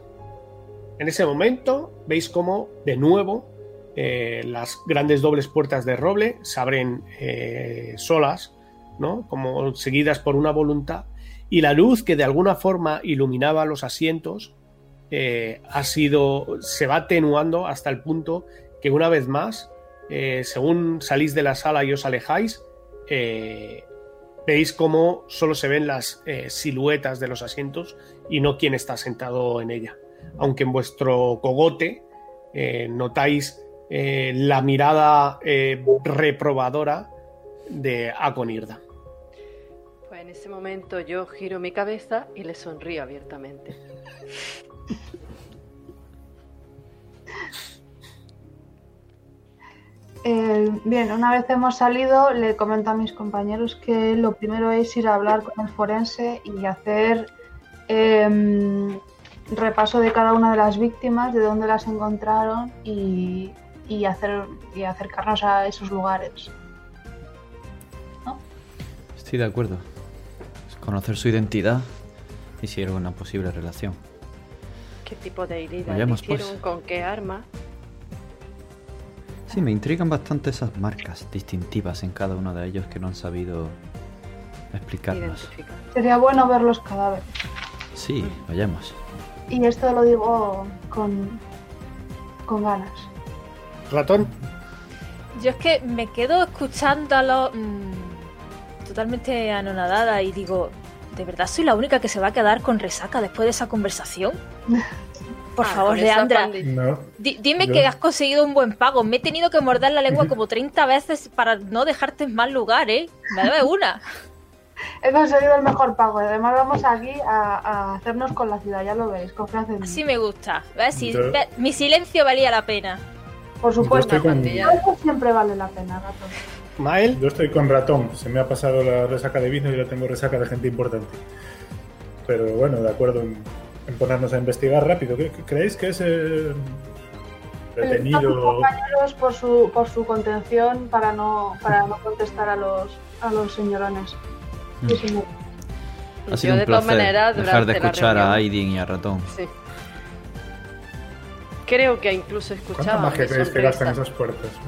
En ese momento veis cómo de nuevo eh, las grandes dobles puertas de roble se abren solas, ¿no? como seguidas por una voluntad, y la luz que de alguna forma iluminaba los asientos ha sido se va atenuando hasta el punto que una vez más, eh, según salís de la sala y os alejáis, eh, veis cómo solo se ven las eh, siluetas de los asientos y no quién está sentado en ella. Aunque en vuestro cogote eh, notáis eh, la mirada eh, reprobadora de Aconirda. Pues en ese momento yo giro mi cabeza y le sonrío abiertamente. Eh, bien, una vez hemos salido, le comento a mis compañeros que lo primero es ir a hablar con el forense y hacer em, repaso de cada una de las víctimas, de dónde las encontraron y, y hacer, y acercarnos a esos lugares. Estoy de acuerdo. Es conocer su identidad y si hay alguna posible relación. ¿Qué tipo de herida Vayamos, hicieron? pues. ¿Con qué arma? Sí, me intrigan bastante esas marcas distintivas en cada uno de ellos que no han sabido explicarnos. Sería bueno ver los cadáveres. Sí, vayamos. Y esto lo digo con, con ganas. Ratón, Yo es que me quedo escuchándolo mm, totalmente anonadada y digo, ¿de verdad soy la única que se va a quedar con resaca después de esa conversación? Por Ah, favor, Leandra. No, di- dime Yo- que has conseguido un buen pago. Me he tenido que morder la lengua como 30 veces para no dejarte en mal lugar, ¿eh? Me debe una. He conseguido el mejor pago. Además vamos aquí a, a hacernos con la ciudad, ya lo veis. Confianza en mí. Así me gusta. ¿Ves? Si- Yo- ve- mi silencio valía la pena. Por supuesto. con, siempre vale la pena, gato. Mael, yo estoy con ratón. Se me ha pasado la resaca de vino y yo tengo resaca de gente importante. Pero bueno, de acuerdo en, en ponernos a investigar rápido. ¿Qué, qué creéis que ese sus detenido compañeros por su, por su contención para no, para no contestar a los, a los señorones. Sí, señor. Ha sido yo, un de todas placer maneras, dejar de escuchar a Aidin y a Ratón. Sí. Creo que incluso ¿Cuánta escuchaba. magia mi creéis que gastan esas puertas?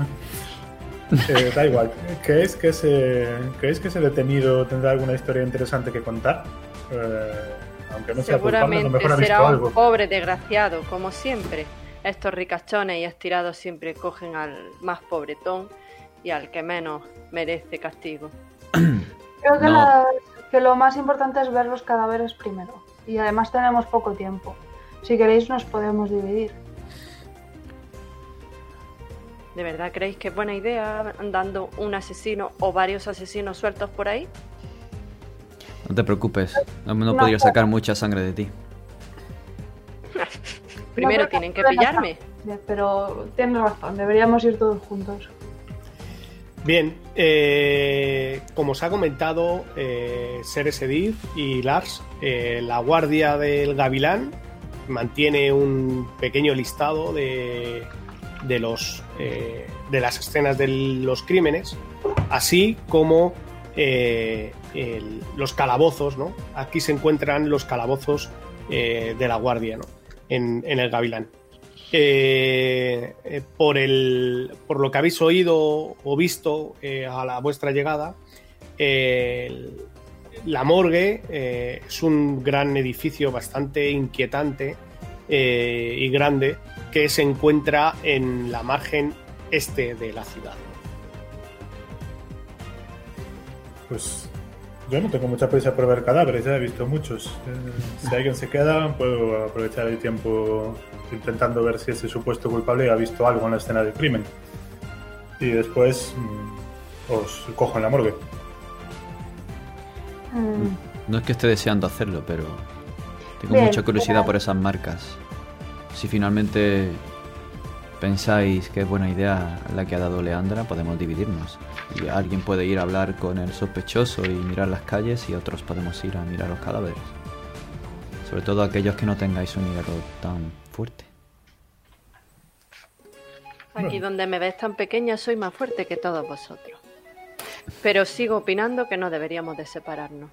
Eh, da igual. ¿Creéis que, ese, ¿Creéis que ese detenido tendrá alguna historia interesante que contar? Eh, aunque no sea culpable, a lo Seguramente mejor ha visto será un algo. pobre desgraciado, como siempre. Estos ricachones y estirados siempre cogen al más pobretón y al que menos merece castigo. Creo que, No. la- que lo más importante es ver los cadáveres primero. Y además tenemos poco tiempo. Si queréis nos podemos dividir. ¿De verdad creéis que es buena idea andando un asesino o varios asesinos sueltos por ahí? No te preocupes, no, no No, podría sacar mucha sangre de ti. Primero tienen que pillarme. Pero tienes razón, deberíamos ir todos juntos. Bien, eh, como os ha comentado eh, Ceres Edith y Lars, eh, la guardia del Gavilán mantiene un pequeño listado de, de los, eh, de las escenas de los crímenes, así como eh, los calabozos, ¿no? Aquí se encuentran los calabozos eh, de la guardia. En, el Gavilán. Eh, eh, por, por lo que habéis oído o visto a la vuestra llegada, la morgue es un gran edificio bastante inquietante y grande que se encuentra en la margen este de la ciudad. Pues yo no tengo mucha prisa por ver cadáveres, ya he visto muchos. Eh, si alguien se queda, puedo aprovechar el tiempo intentando ver si ese supuesto culpable ha visto algo en la escena del crimen. Y después mm, os cojo en la morgue. Mm, No es que esté deseando hacerlo, pero tengo Bien, mucha curiosidad por esas marcas. Si finalmente pensáis que es buena idea la que ha dado Leandra, podemos dividirnos. Y alguien puede ir a hablar con el sospechoso y mirar las calles y otros podemos ir a mirar los cadáveres. Sobre todo aquellos que no tengáis un hierro tan fuerte. Aquí donde me ves tan pequeña soy más fuerte que todos vosotros. Pero sigo opinando que no deberíamos de separarnos.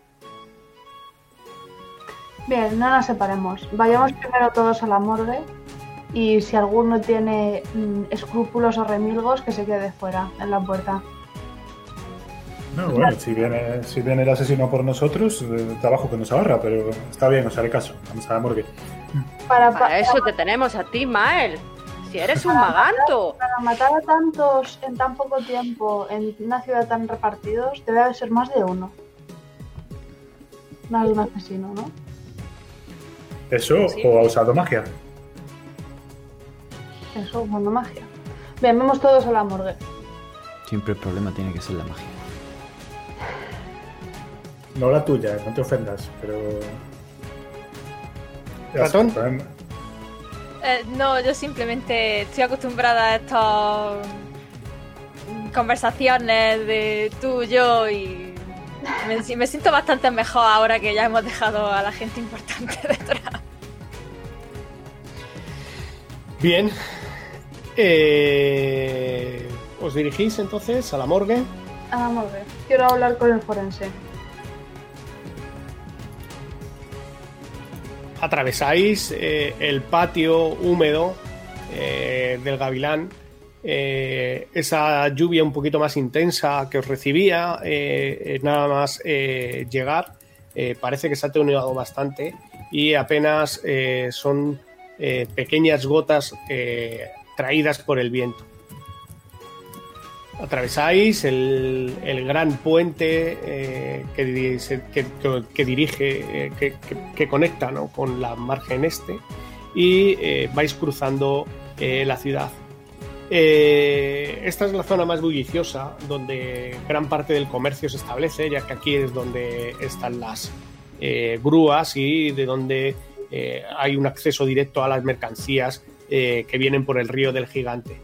Bien, no nos separemos. Vayamos primero todos a la morgue y si alguno tiene mm, escrúpulos o remilgos, que se quede fuera, en la puerta. No, bueno, si viene, si viene el asesino por nosotros, eh, trabajo que nos agarra, pero está bien, os haré caso. Vamos a la morgue. Para, pa- Para eso te tenemos a ti, Mael. Si eres un maganto. para matar a tantos en tan poco tiempo, en una ciudad tan repartidos, debe de ser más de uno. Más de un asesino, ¿no? ¿Eso o ha usado magia? Eso, bueno, magia. Bien, vamos todos a la morgue. Siempre el problema tiene que ser la magia. No la tuya, no te ofendas, pero... ¿Ratón? Eh, no, yo simplemente estoy acostumbrada a estas mm, conversaciones de tú, yo y me, si- me siento bastante mejor ahora que ya hemos dejado a la gente importante detrás. Bien. Eh, ¿Os dirigís entonces a la morgue? A la morgue. Quiero hablar con el forense. Atravesáis eh, el patio húmedo eh, del Gavilán. eh, esa lluvia un poquito más intensa que os recibía, nada más llegar, parece que se ha atenuado bastante y apenas son pequeñas gotas traídas por el viento. Atravesáis el, el gran puente eh, que, que- dirige, eh, que, conecta ¿no? con la margen este y eh, vais cruzando la ciudad. Esta es la zona más bulliciosa donde gran parte del comercio se establece, ya que aquí es donde están las grúas y de donde hay un acceso directo a las mercancías que vienen por el río del gigante.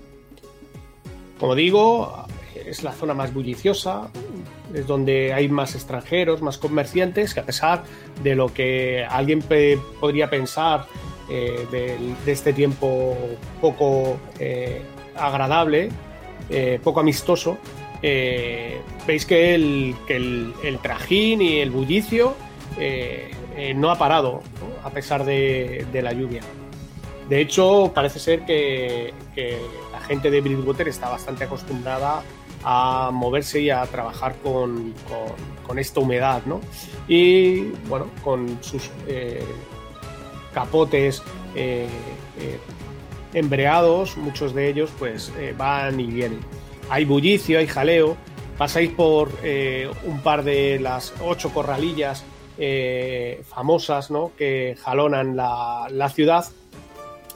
Como digo, es la zona más bulliciosa, es donde hay más extranjeros, más comerciantes, que a pesar de lo que alguien podría pensar eh, de, este tiempo poco eh, agradable, eh, poco amistoso, veis que, el, trajín y el bullicio no ha parado, a pesar de- la lluvia. De hecho, parece ser que, gente de Bridgewater está bastante acostumbrada a moverse y a trabajar con, con- esta humedad, ¿no? Y bueno, con sus eh, capotes eh, eh, embreados, muchos de ellos pues van y vienen. Hay bullicio, hay jaleo, pasáis por un par de las ocho corralillas famosas ¿no? que jalonan la, la ciudad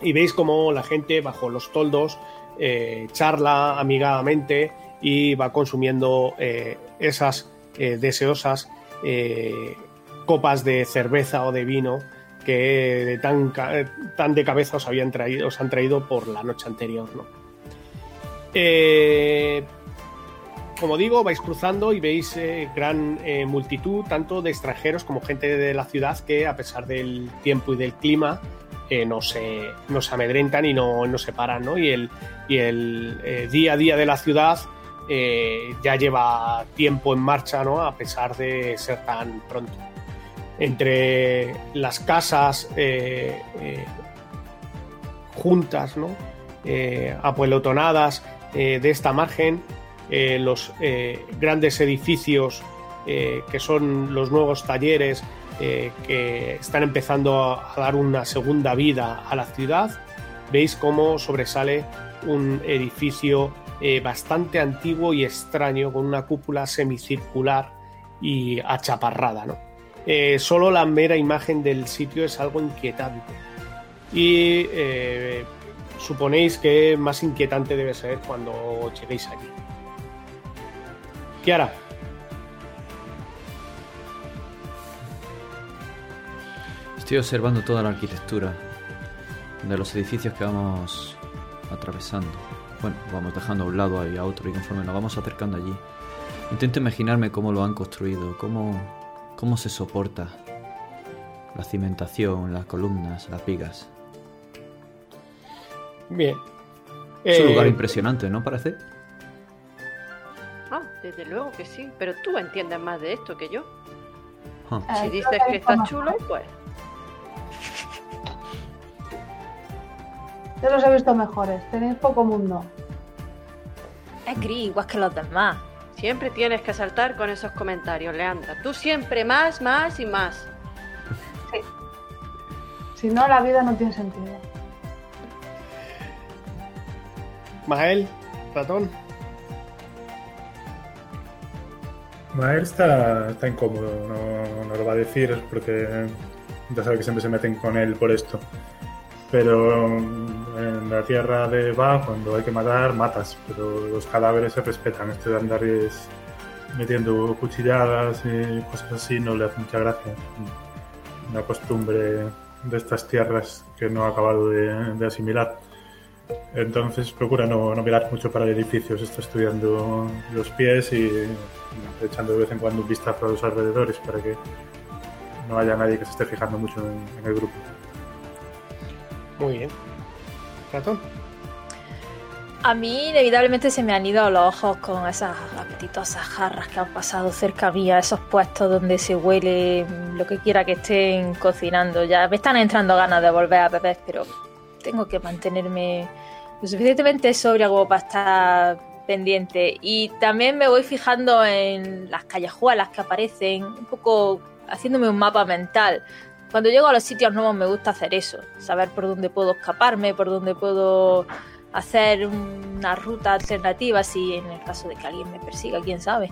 y veis como la gente bajo los toldos eh, charla amigadamente y va consumiendo eh, esas eh, deseosas copas de cerveza o de vino que tan, de cabeza os, habían traído, os han traído por la noche anterior. ¿no? Como digo, vais cruzando y veis gran multitud, tanto de extranjeros como gente de la ciudad, que a pesar del tiempo y del clima, eh, no, se, no se amedrentan y no, no se paran. ¿no? Y el, y el eh, día a día de la ciudad eh, ya lleva tiempo en marcha, ¿no? a pesar de ser tan pronto. Entre las casas eh, eh, juntas, ¿no? eh, apelotonadas eh, de esta margen, eh, los eh, grandes edificios eh, que son los nuevos talleres eh, que están empezando a, dar una segunda vida a la ciudad, veis cómo sobresale un edificio eh, bastante antiguo y extraño con una cúpula semicircular y achaparrada. ¿no? Eh, solo la mera imagen del sitio es algo inquietante. Y suponéis que más inquietante debe ser cuando lleguéis allí. Kiara, Estoy observando toda la arquitectura de los edificios que vamos atravesando. Bueno, vamos dejando a un lado y a otro y conforme nos vamos acercando allí. Intento imaginarme cómo lo han construido, cómo, cómo se soporta la cimentación, las columnas, las vigas. bien. Es un Eh, lugar impresionante, ¿no parece? Ah, Desde luego que sí, pero tú entiendes más de esto que yo. Ah. Eh, Si creo dices que está chulo, pues Yo los he visto mejores. Tenéis poco mundo. Es gris, igual que los demás. siempre tienes que saltar con esos comentarios, Leandra. Tú siempre más, más y más. Si no, la vida no tiene sentido. Mael, ratón. Mael está, está incómodo, no, no lo va a decir porque ya sabe que siempre se meten con él por esto. Pero en la tierra de Va, cuando hay que matar, matas. Pero los cadáveres se respetan. Esto de andar es metiendo cuchilladas y cosas así no le hace mucha gracia. Una costumbre de estas tierras que no ha acabado de, de asimilar. Entonces procura no, mirar mucho para edificios, está estudiando los pies y echando de vez en cuando un vistazo a los alrededores para que no haya nadie que se esté fijando mucho en, en el grupo. Muy bien. A mí inevitablemente se me han ido los ojos con esas apetitosas jarras que han pasado cerca mía, esos puestos donde se huele lo que quiera que estén cocinando. Ya me están entrando ganas de volver a beber, pero tengo que mantenerme lo suficientemente sobria como para estar pendiente. Y también me voy fijando en las callejuelas que aparecen, un poco haciéndome un mapa mental. Cuando llego a los sitios nuevos me gusta hacer eso, saber por dónde puedo escaparme, por dónde puedo hacer una ruta alternativa si en el caso de que alguien me persiga, quién sabe.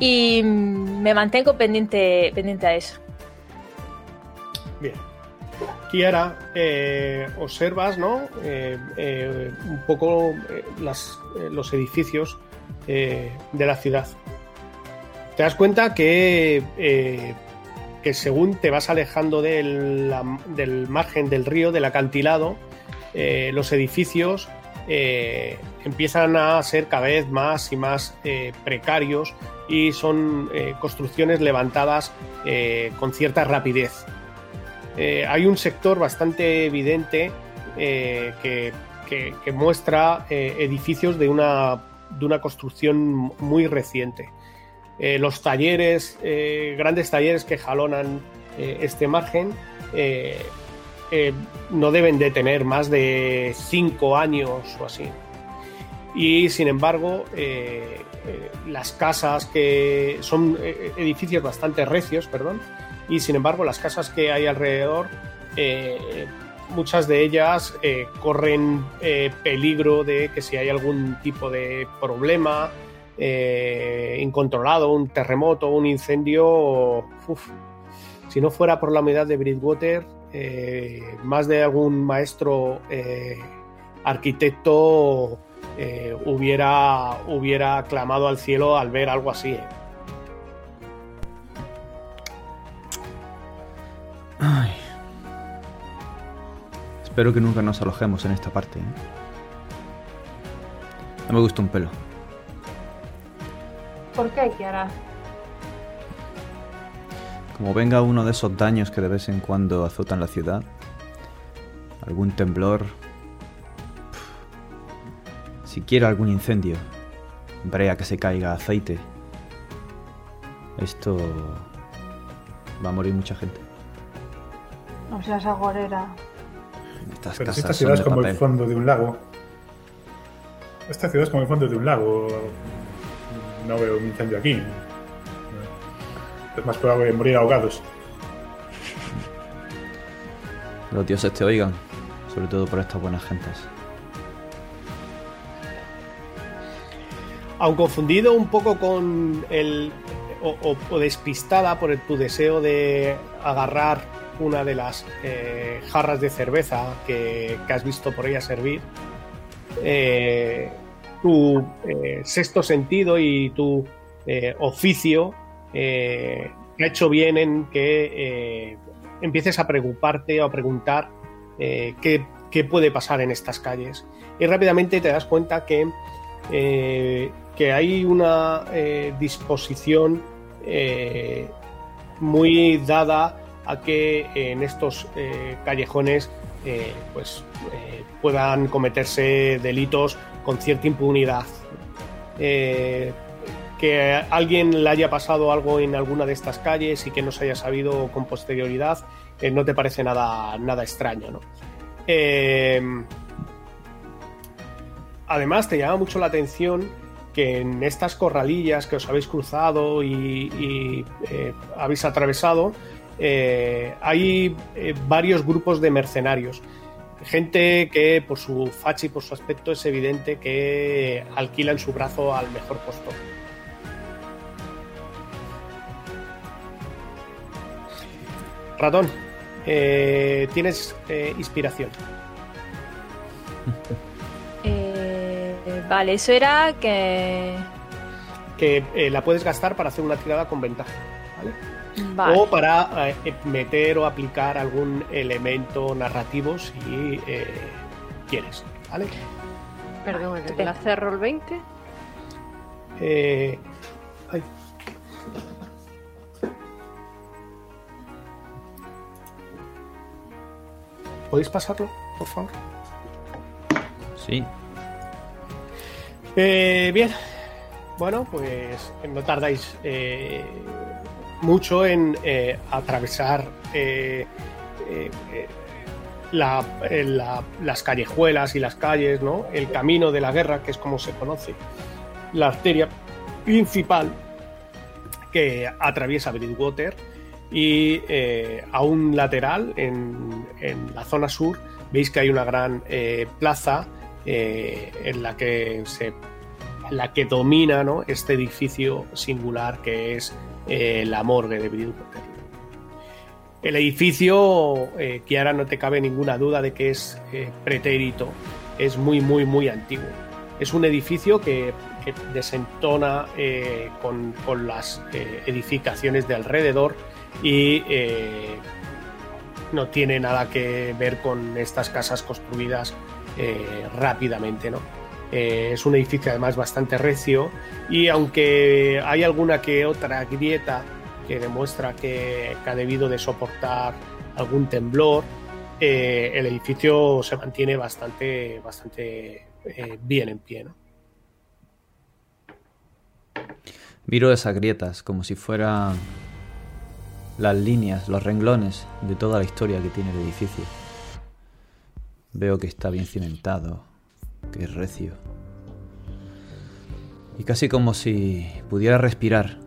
Y me mantengo pendiente, pendiente a eso. Bien. Kiara, eh, observas, ¿no? Eh, eh, un poco eh, los edificios de la ciudad. Te das cuenta que, que según te vas alejando del, del margen del río, del acantilado, eh, los edificios eh, empiezan a ser cada vez más y más eh, precarios y son construcciones levantadas con cierta rapidez. Hay un sector bastante evidente que, que- que muestra edificios de una, de una construcción muy reciente. Eh, los talleres, eh, grandes talleres que jalonan eh, este margen, no deben de tener más de cinco años o así. Y sin embargo, las casas que son edificios bastante recios, perdón, y sin embargo las casas que hay alrededor, muchas de ellas corren peligro de que si hay algún tipo de problema eh, incontrolado, un terremoto, un incendio, si no fuera por la humedad de Bridgewater, eh, más de algún maestro eh, arquitecto hubiera, hubiera clamado al cielo al ver algo así. Espero que nunca nos alojemos en esta parte. No me gusta un pelo. ¿Por qué, Kiara? Como venga uno de esos daños que de vez en cuando azotan la ciudad, algún temblor, pf, siquiera algún incendio, brea que se caiga aceite, esto va a morir mucha gente. No seas agorera. Estas Pero si esta casas ciudad son es como el fondo de un lago. Esta ciudad es como el fondo de un lago. No veo un incendio aquí. Es más probable morir ahogados. Los dioses te oigan, sobre todo por estas buenas gentes. Aun confundido un poco con el. o, o- o despistada por el- tu deseo de agarrar una de las eh, jarras de cerveza que, que has visto por ella servir, eh, tu eh, sexto sentido y tu eh, oficio eh, ha hecho bien en que empieces a preocuparte o a preguntar qué, qué puede pasar en estas calles. Y rápidamente te das cuenta que que hay una disposición muy dada a que en estos callejones pues, puedan cometerse delitos con cierta impunidad. eh, que alguien le haya pasado algo en alguna de estas calles y que no se haya sabido con posterioridad, eh, no te parece nada, nada extraño, ¿no? Eh, además, te llama mucho la atención que en estas corralillas que os habéis cruzado y, eh, habéis atravesado, hay varios grupos de mercenarios. Gente que por su facha y por su aspecto es evidente que alquilan su brazo al mejor postor. Ratón, eh, tienes eh, inspiración. Eh, vale, eso era que. Que eh, la puedes gastar para hacer una tirada con ventaja. ¿vale? Vale. O para eh, meter o aplicar algún elemento narrativo si eh, quieres. ¿vale? Perdón, el enlace de roll 20. Eh, ay. ¿Podéis pasarlo, por favor? Sí. Eh, bien. Bueno, pues no tardáis eh, mucho en eh, atravesar eh, eh, la- la- las callejuelas y las calles, ¿no? El camino de la guerra, que es como se conoce, la arteria principal que atraviesa Bridgewater y a un lateral, en, la zona sur, veis que hay una gran plaza en la que se en la que domina este edificio singular que es eh, la morgue de Bridgewater. El edificio, eh, que ahora no te cabe ninguna duda de que es eh, pretérito, es muy, muy, muy antiguo. Es un edificio que, desentona eh, con, con las eh, edificaciones de alrededor y eh, no tiene nada que ver con estas casas construidas eh, rápidamente, ¿no? Eh, es un edificio además bastante recio y aunque hay alguna que otra grieta que demuestra que, ha debido de soportar algún temblor, eh, el edificio se mantiene bastante, bastante eh, bien en pie. ¿no? Miro esas grietas como si fueran las líneas, los renglones de toda la historia que tiene el edificio. Veo que está bien cimentado, es recio. Y casi como si pudiera respirar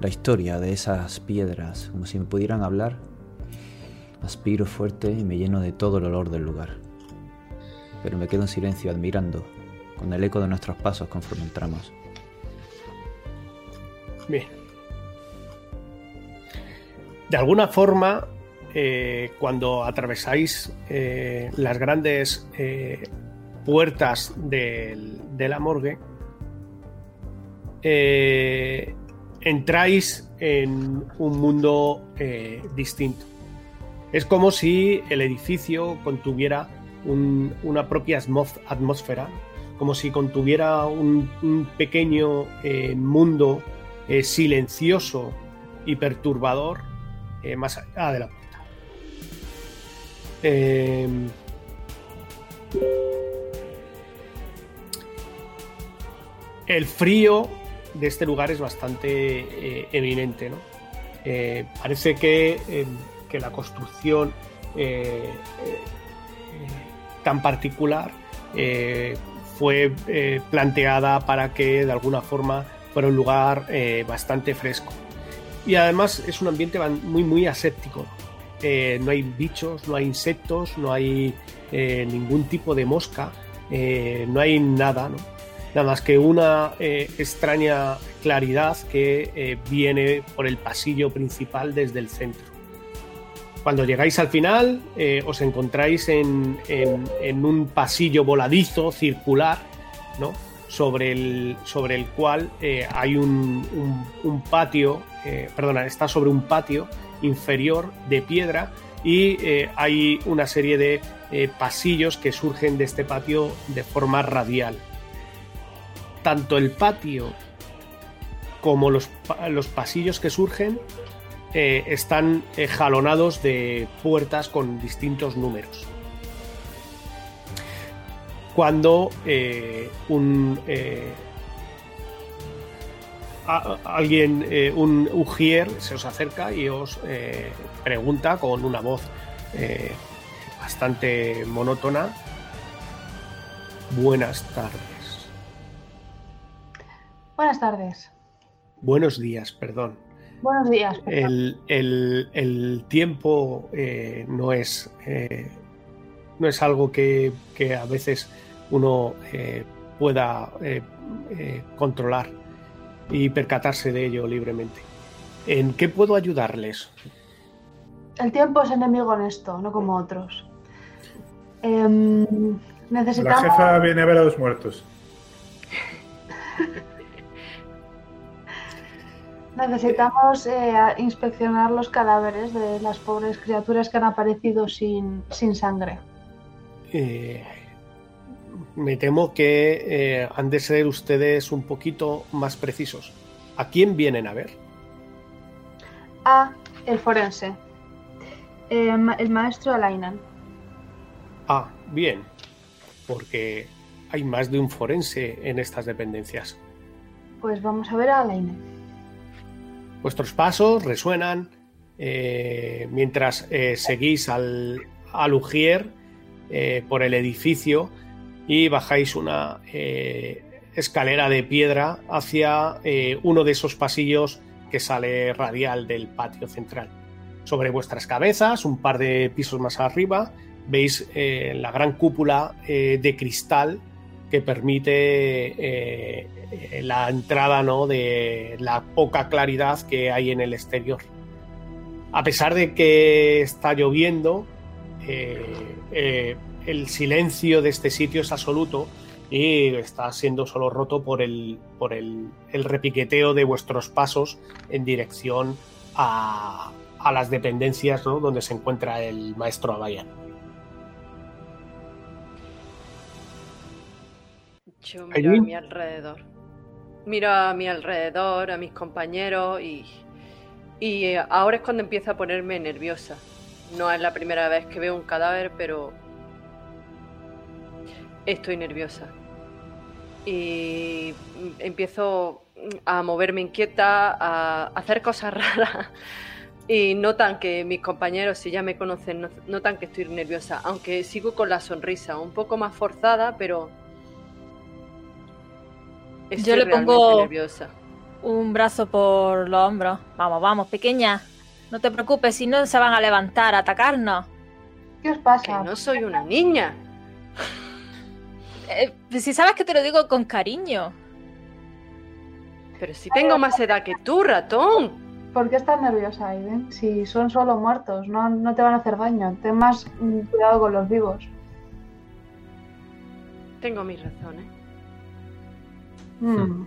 la historia de esas piedras, como si me pudieran hablar. Aspiro fuerte y me lleno de todo el olor del lugar. Pero me quedo en silencio admirando, con el eco de nuestros pasos conforme entramos. Bien. De alguna forma, eh, cuando atravesáis eh, las grandes eh, puertas del- de la morgue, eh, entráis en un mundo eh, distinto. Es como si el edificio contuviera un- una propia atmósfera, como si contuviera un, pequeño eh, mundo silencioso y perturbador más allá de la puerta. El frío de este lugar es bastante eh, eminente, ¿no? Eh, parece que, eh, que la construcción eh, eh, tan particular eh, fue eh, planteada para que de alguna forma fuera un lugar eh, bastante fresco. Y además es un ambiente muy, muy aséptico. ¿no? Eh, hay bichos, no hay insectos, no hay eh, ningún tipo de mosca, eh, no hay nada, ¿no? Nada más que una eh, extraña claridad que eh, viene por el pasillo principal desde el centro. Cuando llegáis al final, eh, os encontráis en, un pasillo voladizo, circular, sobre, el, cual hay un, patio, perdona, está sobre un patio inferior de piedra y hay una serie de pasillos que surgen de este patio de forma radial. Tanto el patio como los, pa- los pasillos que surgen eh, están eh, jalonados de puertas con distintos números. Cuando eh, alguien, un Ujier, se os acerca y os pregunta con una voz bastante monótona. Buenas tardes. Buenas tardes. Buenos días, perdón. Buenos días. El, el- el tiempo eh, no es eh, no es algo que, que a veces uno eh, pueda eh, eh, controlar y percatarse de ello libremente. ¿En qué puedo ayudarles? El tiempo es enemigo honesto, no como otros. Em, La necesitamos. jefa viene a ver a los muertos. Necesitamos eh, inspeccionar los cadáveres de las pobres criaturas que han aparecido sin, sin sangre. Eh, me temo que eh, han de ser ustedes un poquito más precisos. ¿A quién vienen a ver? A. El forense. Eh, el maestro Alainan. Ah, bien, porque hay más de un forense en estas dependencias. Pues vamos a ver a Alainan. Vuestros pasos resuenan eh, mientras eh, seguís al, al eh, por el edificio y bajáis una escalera de piedra hacia uno de esos pasillos que sale radial del patio central. Sobre vuestras cabezas, un par de pisos más arriba, veis la gran cúpula de cristal que permite la entrada ¿no? de la poca claridad que hay en el exterior. A pesar de que está lloviendo, eh, eh, el silencio de este sitio es absoluto y está siendo solo roto por el, por el, el repiqueteo de vuestros pasos en dirección a, a las dependencias ¿no? donde se encuentra el maestro Abayan. Yo miro a mi alrededor. Miro a mi alrededor, a mis compañeros y. Y ahora es cuando empiezo a ponerme nerviosa. No es la primera vez que veo un cadáver, pero. Estoy nerviosa. Y empiezo a moverme inquieta, a hacer cosas raras. Y notan que mis compañeros, si ya me conocen, no- notan que estoy nerviosa. Aunque sigo con la sonrisa, un poco más forzada, pero Estoy Yo le pongo nerviosa. un brazo por los hombros. Vamos, vamos, pequeña. No te preocupes, si no se van a levantar a atacarnos. ¿Qué os pasa? Que no soy una niña. Eh, si sabes que te lo digo con cariño. Pero si tengo más edad que tú, ratón. ¿Por qué estás nerviosa, Aiden? Si son solo muertos, no, no te van a hacer daño. Ten más mm, cuidado con los vivos. Tengo mis razones. Mm.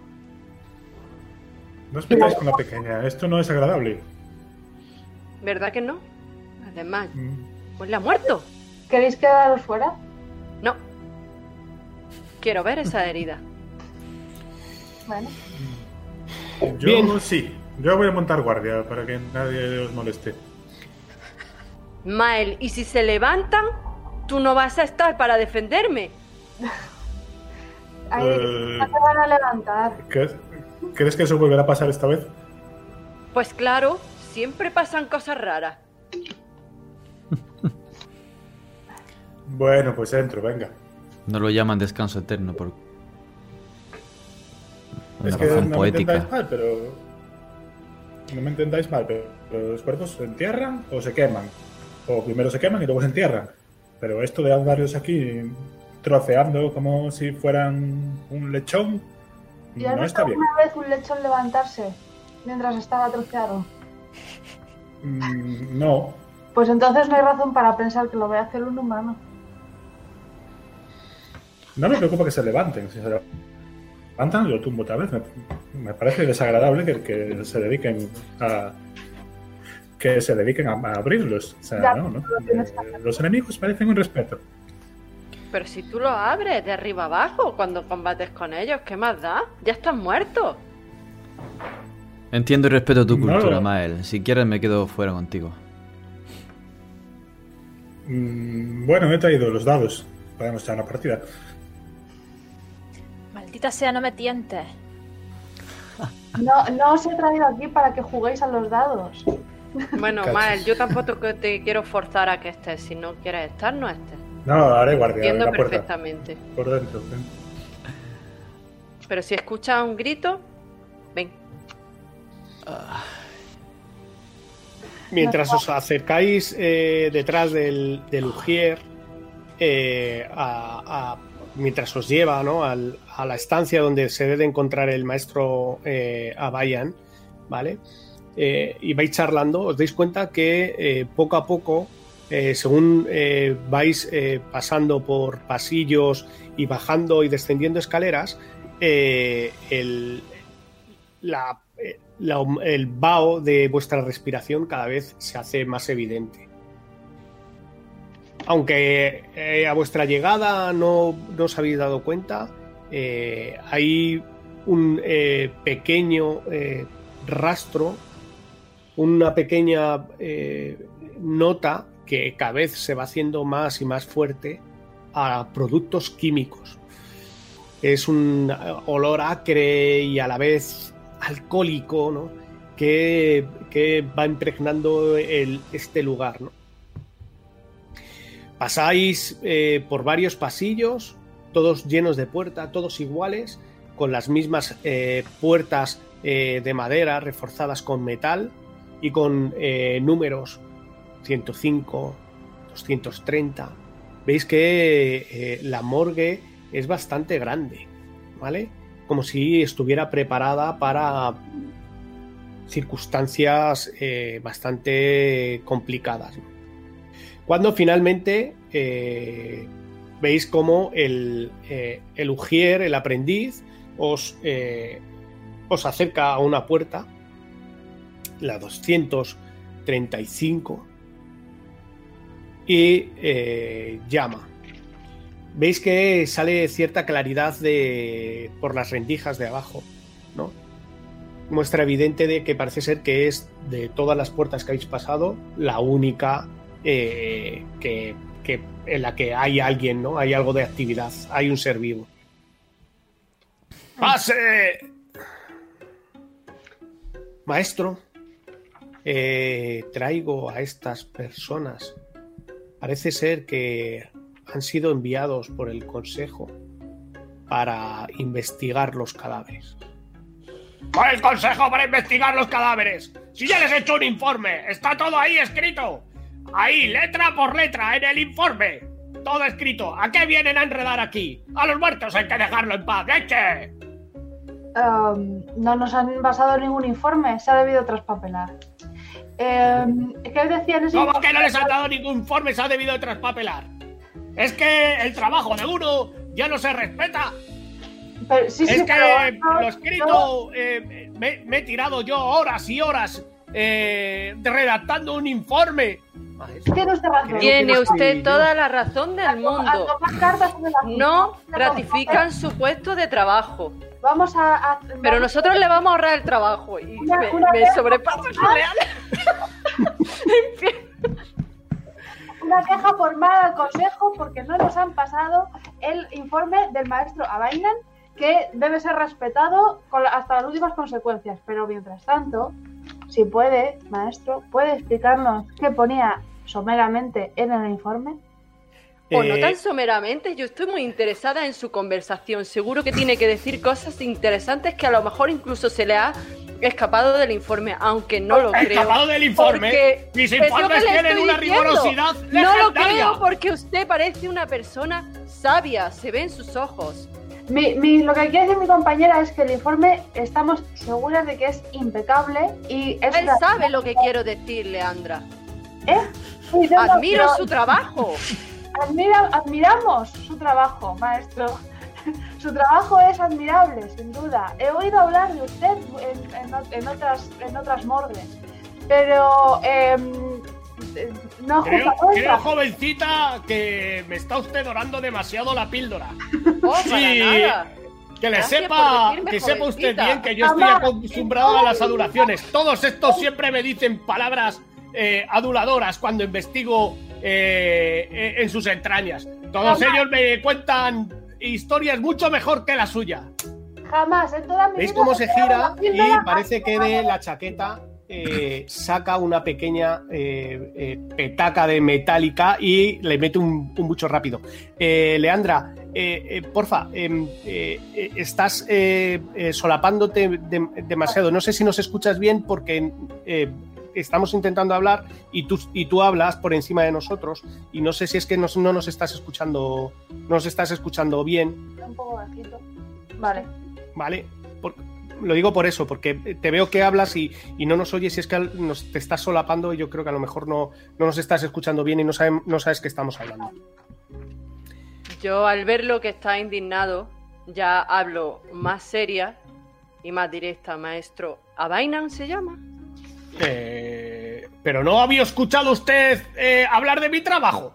No os metáis con la pequeña, esto no es agradable. ¿Verdad que no? Además, Mm, pues la ha muerto. ¿Queréis quedaros fuera? No. Quiero ver esa herida. Bueno, Yo Bien. sí, yo voy a montar guardia para que nadie os moleste. Mael, ¿y si se levantan? Tú no vas a estar para defenderme. Aiden, Eh, no te van a levantar. ¿qué- ¿Crees que eso volverá a pasar esta vez? Pues claro, siempre pasan cosas raras. Bueno, pues entro, venga. No lo llaman descanso eterno por una es que razón no poética. me entendáis mal, pero... No me entendáis mal, pero los cuerpos se entierran o se queman. O primero se queman y luego se entierran. Pero esto de varios aquí troceando como si fueran un lechón, ¿Y has no visto está bien. alguna vez un lechón levantarse mientras estaba troceado? Mm, no, Pues entonces no hay razón para pensar que lo vaya a hacer un humano. no me preocupa que se levanten. Si se levantan, yo tumbo otra vez. Me, me parece desagradable que, que se dediquen a que se dediquen a, a abrirlos. O sea, Ya, no, no. Eh, Los enemigos merecen un respeto. Pero si tú lo abres de arriba abajo cuando combates con ellos, ¿qué más da? Ya están muertos. Entiendo y respeto tu No. cultura, Mael. Si quieres me quedo fuera contigo. Mm, bueno, he traído los dados. Podemos echar una partida. Maldita sea, no me tientes. No, no os he traído aquí para que juguéis a los dados. Bueno. Mael, yo tampoco que te quiero forzar a que estés. Si no quieres estar, no estés. No, haré guardia en Entiendo la puerta. perfectamente. Por dentro. Pero si escuchas un grito, ven. Mientras os acercáis eh, detrás del, del Ujier, eh, a- a- mientras os lleva ¿no? al- a la estancia donde se debe encontrar el maestro eh, Abayan, ¿vale? Eh, y vais charlando, os dais cuenta que eh, poco a poco, eh, según eh, vais eh, pasando por pasillos y bajando y descendiendo escaleras, el, el vaho de vuestra respiración cada vez se hace más evidente. Aunque a vuestra llegada no, no os habéis dado cuenta, hay un pequeño rastro, una pequeña nota que cada vez se va haciendo más y más fuerte a productos químicos. Es un olor acre y a la vez alcohólico, ¿no? Que, que va impregnando este lugar, ¿no? Pasáis eh, por varios pasillos, todos llenos de puerta, todos iguales, con las mismas eh, puertas eh, de madera reforzadas con metal y con números 105, 230. Veis que eh, la morgue es bastante grande, ¿vale? Como si estuviera preparada para circunstancias eh, bastante complicadas. Cuando finalmente eh, veis como el, eh, el aprendiz, os, os acerca a una puerta, la 235, y eh, llama. Veis que sale cierta claridad de, por las rendijas de abajo, ¿no? Muestra evidente de que parece ser que es de todas las puertas que habéis pasado la única eh, que, en la que hay alguien, ¿no? Hay algo de actividad, hay un ser vivo. ¡Pase! Maestro, eh, traigo a estas personas. Parece ser que han sido enviados por el Consejo para investigar los cadáveres. ¿Por el consejo para investigar los cadáveres? Si ya les he hecho un informe, está todo ahí escrito. Ahí, letra por letra, en el informe. Todo escrito. ¿A qué vienen a enredar aquí? A los muertos hay que dejarlo en paz. ¡Leche! Um, no nos han basado ningún informe, se ha debido traspapelar. Um, ¿Qué decían ese ¿Cómo informe? que no les han dado ningún informe? Se ha debido de traspapelar. Es que el trabajo de uno ya no se respeta. Pero- sí, sí, es que pero no- lo escrito eh, me, me he tirado yo horas y horas eh, redactando un informe. Tiene usted razón. Tiene usted toda la razón del mundo. No ratifican su puesto de trabajo. Vamos a. a- Pero vamos- nosotros le vamos a ahorrar el trabajo. Y Una- me, una me real. Una queja formal al consejo porque no nos han pasado el informe del maestro Abainan que debe ser respetado hasta las últimas consecuencias. Pero mientras tanto, si puede, maestro, ¿puede explicarnos qué ponía someramente en el informe? O no Eh, tan someramente, yo estoy muy interesada en su conversación. Seguro que tiene que decir cosas interesantes que a lo mejor incluso se le ha escapado del informe, aunque no lo creo. Escapado del informe. Porque Mis informes tienen una diciendo. rigurosidad No lo legendaria. creo porque usted parece una persona sabia, se ve en sus ojos. Mi- mi- lo que quiere decir mi compañera es que el informe estamos seguras de que es impecable y es Él sabe lo que quiero decir, Leandra. ¿Eh? Admiro su trabajo. Admira- admiramos su trabajo, maestro. Su trabajo es admirable, sin duda. He oído hablar de usted en, en en otras, en otras morgues, pero eh, no Creo, creo, jovencita, que me está usted dorando demasiado la píldora. Oh, para Sí, nada. Que le Gracias sepa, que sepa usted bien que yo estoy acostumbrado a las adulaciones. Todos estos siempre me dicen palabras eh, aduladoras cuando investigo eh, eh, en sus entrañas. Todos ellos me cuentan historias mucho mejor que la suya. Jamás en toda mi ¿Veis vida cómo se gira? Y parece que de la chaqueta eh, saca una pequeña eh, eh, petaca de metálica y le mete un, un bucho rápido. Leandra, porfa, em, estás solapándote de- demasiado. No sé si nos escuchas bien porque estamos intentando hablar y tú, y tú hablas por encima de nosotros y no sé si es que nos- no nos estás escuchando, no nos estás escuchando bien. Un poco bajito. Vale. ¿vale? Por- lo digo por eso, porque te veo que hablas y, y no nos oyes y es que nos, te estás solapando y yo creo que a lo mejor no, no nos estás escuchando bien y no, no sabes que estamos hablando. Yo al verlo que está indignado, ya hablo más seria y más directa, maestro. ¿Abainan se llama? Eh, pero no había escuchado usted eh, hablar de mi trabajo.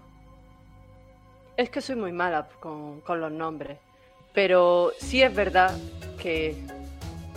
Es que soy muy mala con, con los nombres. Pero sí es verdad que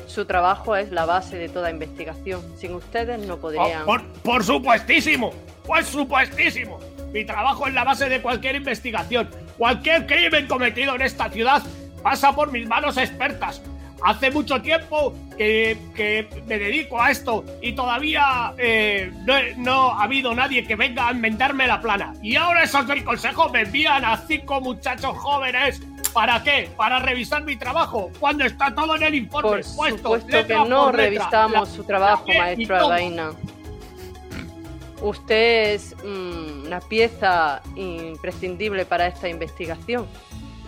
su trabajo es la base de toda investigación. Sin ustedes no podrían. Oh, por, por supuestísimo, por supuestísimo. Mi trabajo es la base de cualquier investigación. Cualquier crimen cometido en esta ciudad pasa por mis manos expertas. Hace mucho tiempo que, que me dedico a esto y todavía eh, no, no ha habido nadie que venga a enmendarme la plana. Y ahora esos del consejo me envían a cinco muchachos jóvenes. ¿Para qué? Para revisar mi trabajo. Cuando está todo en el informe. Por puesto, supuesto que no letra. La- su trabajo, la- maestro. Albaina. Usted es mm, una pieza imprescindible para esta investigación.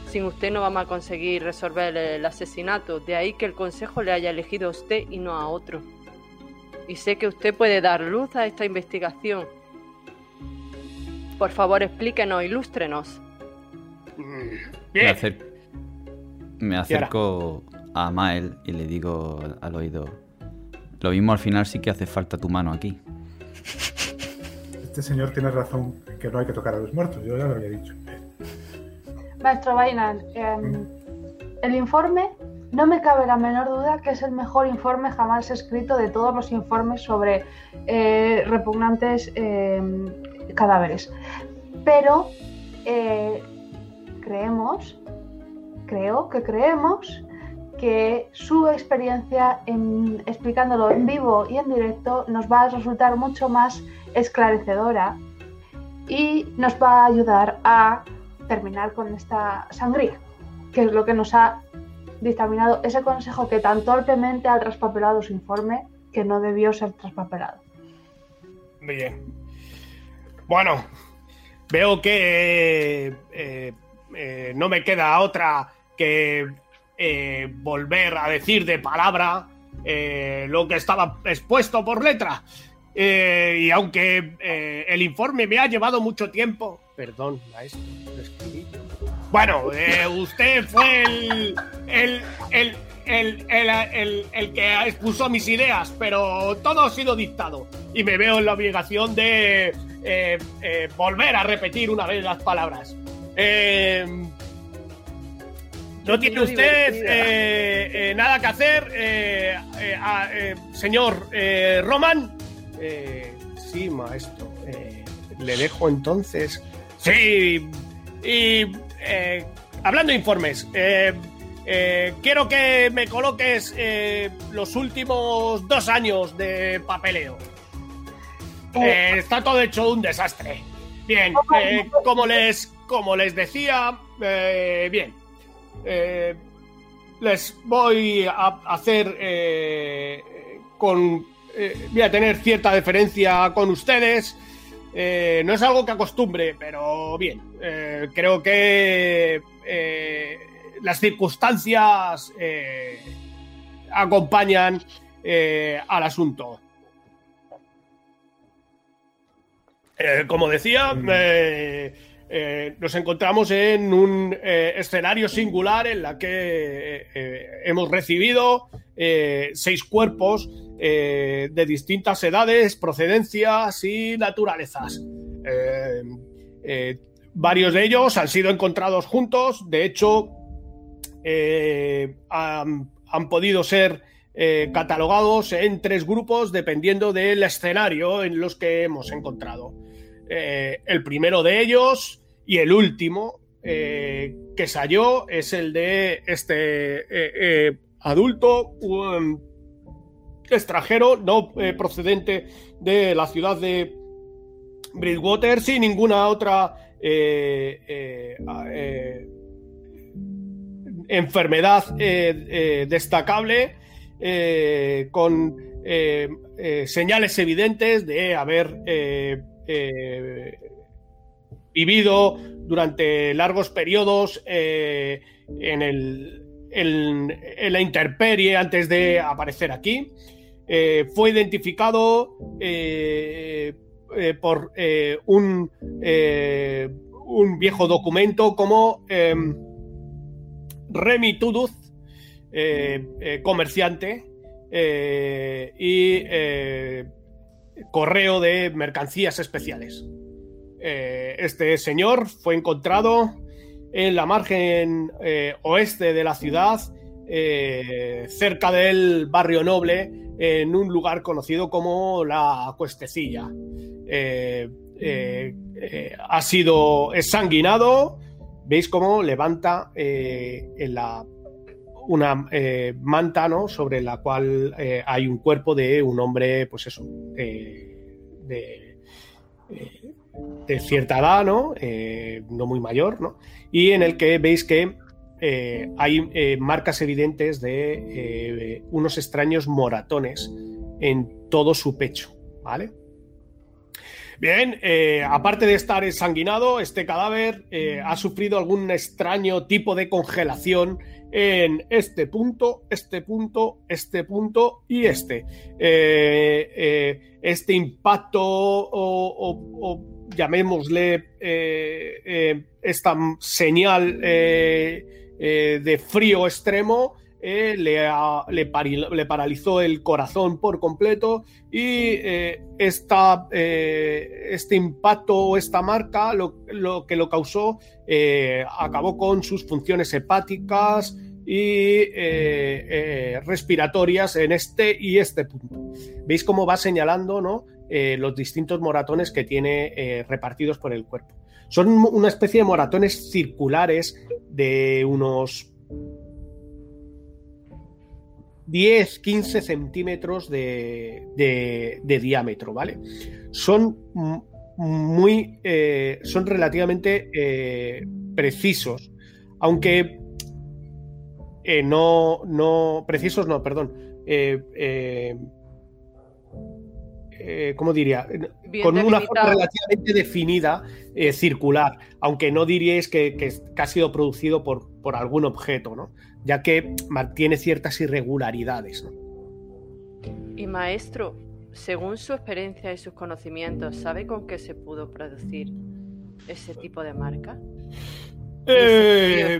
Sin usted no vamos a conseguir resolver el asesinato. De ahí que el consejo le haya elegido a usted y no a otro. Y sé que usted puede dar luz a esta investigación. Por favor, explíquenos, ilústrenos. Me, acer- me acerco a Mael y le digo al oído: Lo mismo al final sí que hace falta tu mano aquí. Este señor tiene razón que no hay que tocar a los muertos, yo ya lo había dicho. Maestro Bainan, em, el informe, no me cabe la menor duda que es el mejor informe jamás escrito de todos los informes sobre eh, repugnantes em, cadáveres. Pero eh, creemos, creo que creemos que su experiencia en, explicándolo en vivo y en directo nos va a resultar mucho más esclarecedora y nos va a ayudar a terminar con esta sangría, que es lo que nos ha dictaminado ese consejo que tan torpemente ha traspapelado su informe que no debió ser traspapelado. Bien. Bueno, veo que eh, eh, no me queda otra que eh, volver a decir de palabra eh, lo que estaba expuesto por letra. Eh, y aunque eh, el informe me ha llevado mucho tiempo, perdón, maestro, lo escribí. Bueno, eh, usted fue el, el, el, el, el, que expuso mis ideas, pero todo ha sido dictado. Y me veo en la obligación de volver a repetir una vez las palabras. No tiene usted nada que hacer, a- señor Roman. Eh, sí, maestro. eh, le dejo entonces. Sí, y eh, hablando de informes, eh, eh, quiero que me coloques eh, los últimos dos años de papeleo. Eh, está todo hecho un desastre. Bien, eh, como les como les decía, eh, bien, eh, les voy a hacer eh, con eh, voy a tener cierta deferencia con ustedes. Eh, no es algo que acostumbre, pero bien, eh, creo que eh, las circunstancias acompañan al asunto. Como decía, eh, eh, nos encontramos en un eh, escenario singular en la que eh, hemos recibido seis cuerpos eh, de distintas edades, procedencias y naturalezas. Eh, eh, varios de ellos han sido encontrados juntos, de hecho, han, podido ser catalogados en tres grupos dependiendo del escenario en los que hemos encontrado. El primero de ellos y el último que se halló es el de este adulto, extranjero, no eh, procedente de la ciudad de Bridgewater, sin ninguna otra eh, eh, eh, enfermedad destacable, con señales evidentes de haber vivido durante largos periodos en, el, en- en la intemperie antes de aparecer aquí. Eh, fue identificado eh, eh, por un, un viejo documento como em, Remy Tuduz, comerciante y correo de mercancías especiales. Este señor fue encontrado en la margen oeste de la ciudad, cerca del barrio noble, en un lugar conocido como la Cuestecilla. Eh, eh, eh, ha sido ensanguinado. Veis cómo levanta una manta sobre la cual hay un cuerpo de un hombre, pues eso, de, de cierta edad, ¿no? No muy mayor, ¿no? y en el que veis que eh, hay eh, marcas evidentes de eh, unos extraños moratones en todo su pecho, ¿vale? Bien, aparte de estar ensanguinado, este cadáver ha sufrido algún extraño tipo de congelación en este punto, este punto, este punto y este. Este impacto o, llamémosle esta señal eh, de frío extremo eh, le, le paralizó el corazón por completo y eh, esta, este impacto o esta marca lo, lo que lo causó acabó con sus funciones hepáticas y respiratorias en este y este punto. Veis cómo va señalando ¿no? Eh, los distintos moratones que tiene eh, repartidos por el cuerpo. Son una especie de moratones circulares de unos 10, 15 centímetros de, de- diámetro, ¿vale? Son muy, eh, son relativamente precisos, aunque no, no, precisos no, perdón, eh, ¿cómo diría? Bien Con una forma relativamente definida, eh, circular, aunque no diríais que, que es- que ha sido producido por, por algún objeto, ¿no? Ya que mantiene ciertas irregularidades, ¿no? Y maestro, según su experiencia y sus conocimientos, ¿sabe con qué se pudo producir ese tipo de marca? Eh.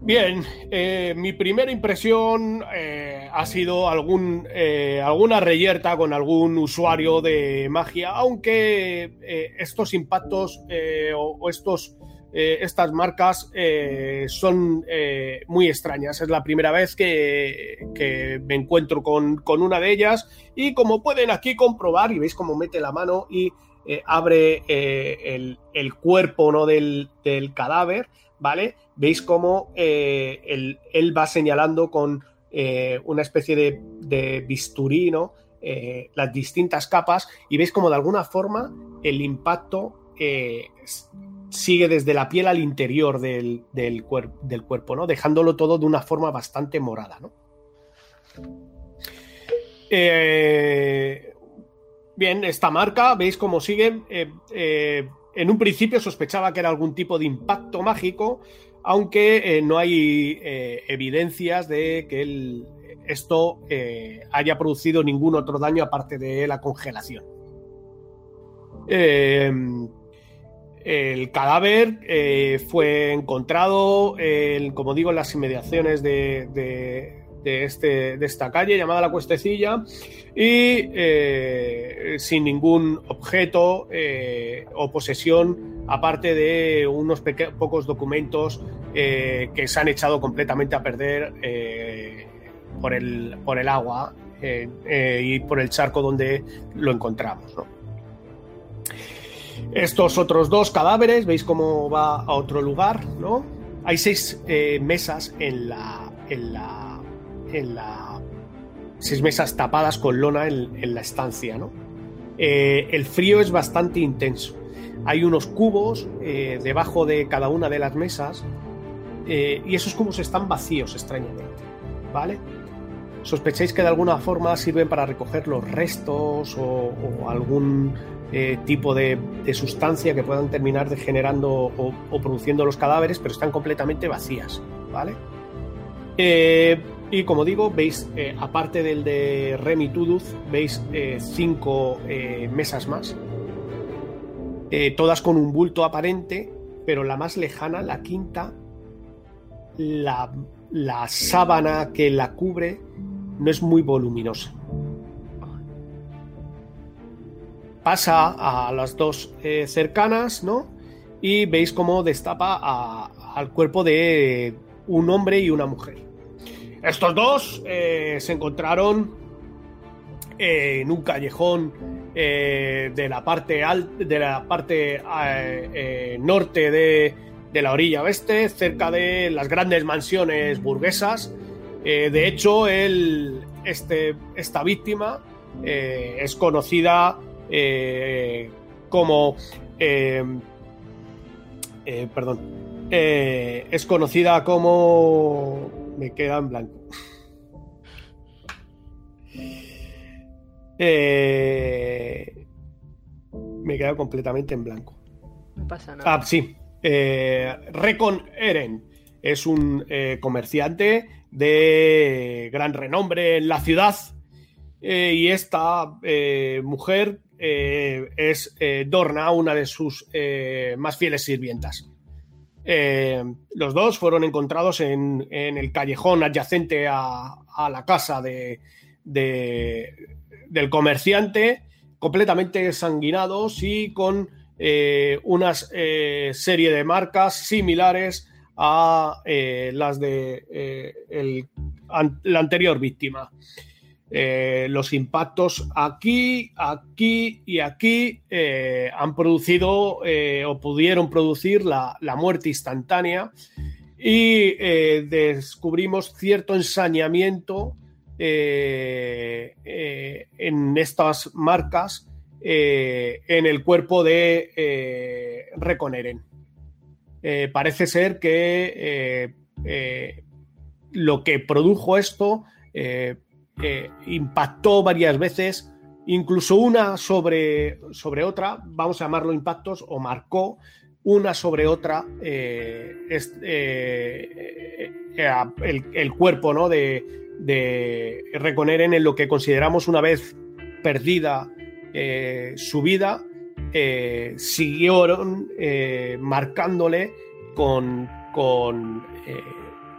Bien, eh, mi primera impresión eh, ha sido eh, alguna reyerta con algún usuario de magia, aunque estos impactos o, estos, estas marcas son muy extrañas. Es la primera vez que, que me encuentro con, con una de ellas y como pueden aquí comprobar, y veis cómo mete la mano y abre el, el cuerpo ¿no? del, del cadáver, ¿vale? Veis cómo eh, él, él va señalando con eh, una especie de, de bisturí. Eh, las distintas capas y veis como de alguna forma el impacto sigue desde la piel al interior del, del, del cuerpo, ¿no? Dejándolo todo de una forma bastante morada, ¿no? Bien, esta marca, veis cómo sigue. En un principio sospechaba que era algún tipo de impacto mágico, aunque eh, no hay eh, evidencias de que esto eh, haya producido ningún otro daño aparte de la congelación. Eh, el cadáver fue encontrado, en, como digo, en las inmediaciones de- de este, de esta calle llamada La Cuestecilla y eh, sin ningún objeto eh, o posesión, aparte de unos pocos documentos eh, que se han echado completamente a perder por, el, por el agua y por el charco donde lo encontramos. Estos otros dos cadáveres, veis cómo va a otro lugar, ¿no? Hay seis mesas en la, en la en la seis mesas tapadas con lona en, la estancia, ¿no? Eh, el frío es bastante intenso. Hay unos cubos eh, debajo de cada una de las mesas eh, y esos cubos están vacíos, extrañamente, ¿vale? ¿Sospecháis que de alguna forma sirven para recoger los restos o, algún tipo de, sustancia que puedan terminar degenerando o, produciendo los cadáveres, pero están completamente vacías, ¿vale? Y como digo, veis, eh, aparte del de Remy Tuduz, veis eh, cinco eh, mesas más, todas con un bulto aparente, pero la más lejana, la quinta, la, la sábana que la cubre no es muy voluminosa. Pasa a las dos cercanas, ¿no? Y veis cómo destapa al cuerpo de un hombre y una mujer. Estos dos eh, se encontraron eh, en un callejón eh, de la parte de la parte norte de, de la orilla oeste, cerca de las grandes mansiones burguesas. De hecho, este, esta víctima es conocida como perdón es conocida como me queda en blanco Eh, me queda completamente en blanco No pasa nada. Ah, sí. Eh, Recon Eren es un eh, comerciante de gran renombre en la ciudad. Eh, y esta eh, mujer eh, es Dorna, una de sus más fieles sirvientas. Eh, los dos fueron encontrados en, el callejón adyacente a, la casa de, de- del comerciante, completamente sanguinados y con eh, una serie de marcas similares a eh, las de eh, la anterior víctima. Eh, los impactos aquí, aquí y aquí eh, han producido eh, o pudieron producir la, la muerte instantánea y descubrimos cierto ensañamiento en estas marcas en el cuerpo de Reconeren. Parece ser que lo que produjo esto impactó varias veces, incluso una sobre, sobre otra, vamos a llamarlo impactos, o marcó una sobre otra eh, eh, eh, el, cuerpo ¿no? de, de Reconeren en lo que consideramos una vez perdida su vida, siguieron marcándole con, con,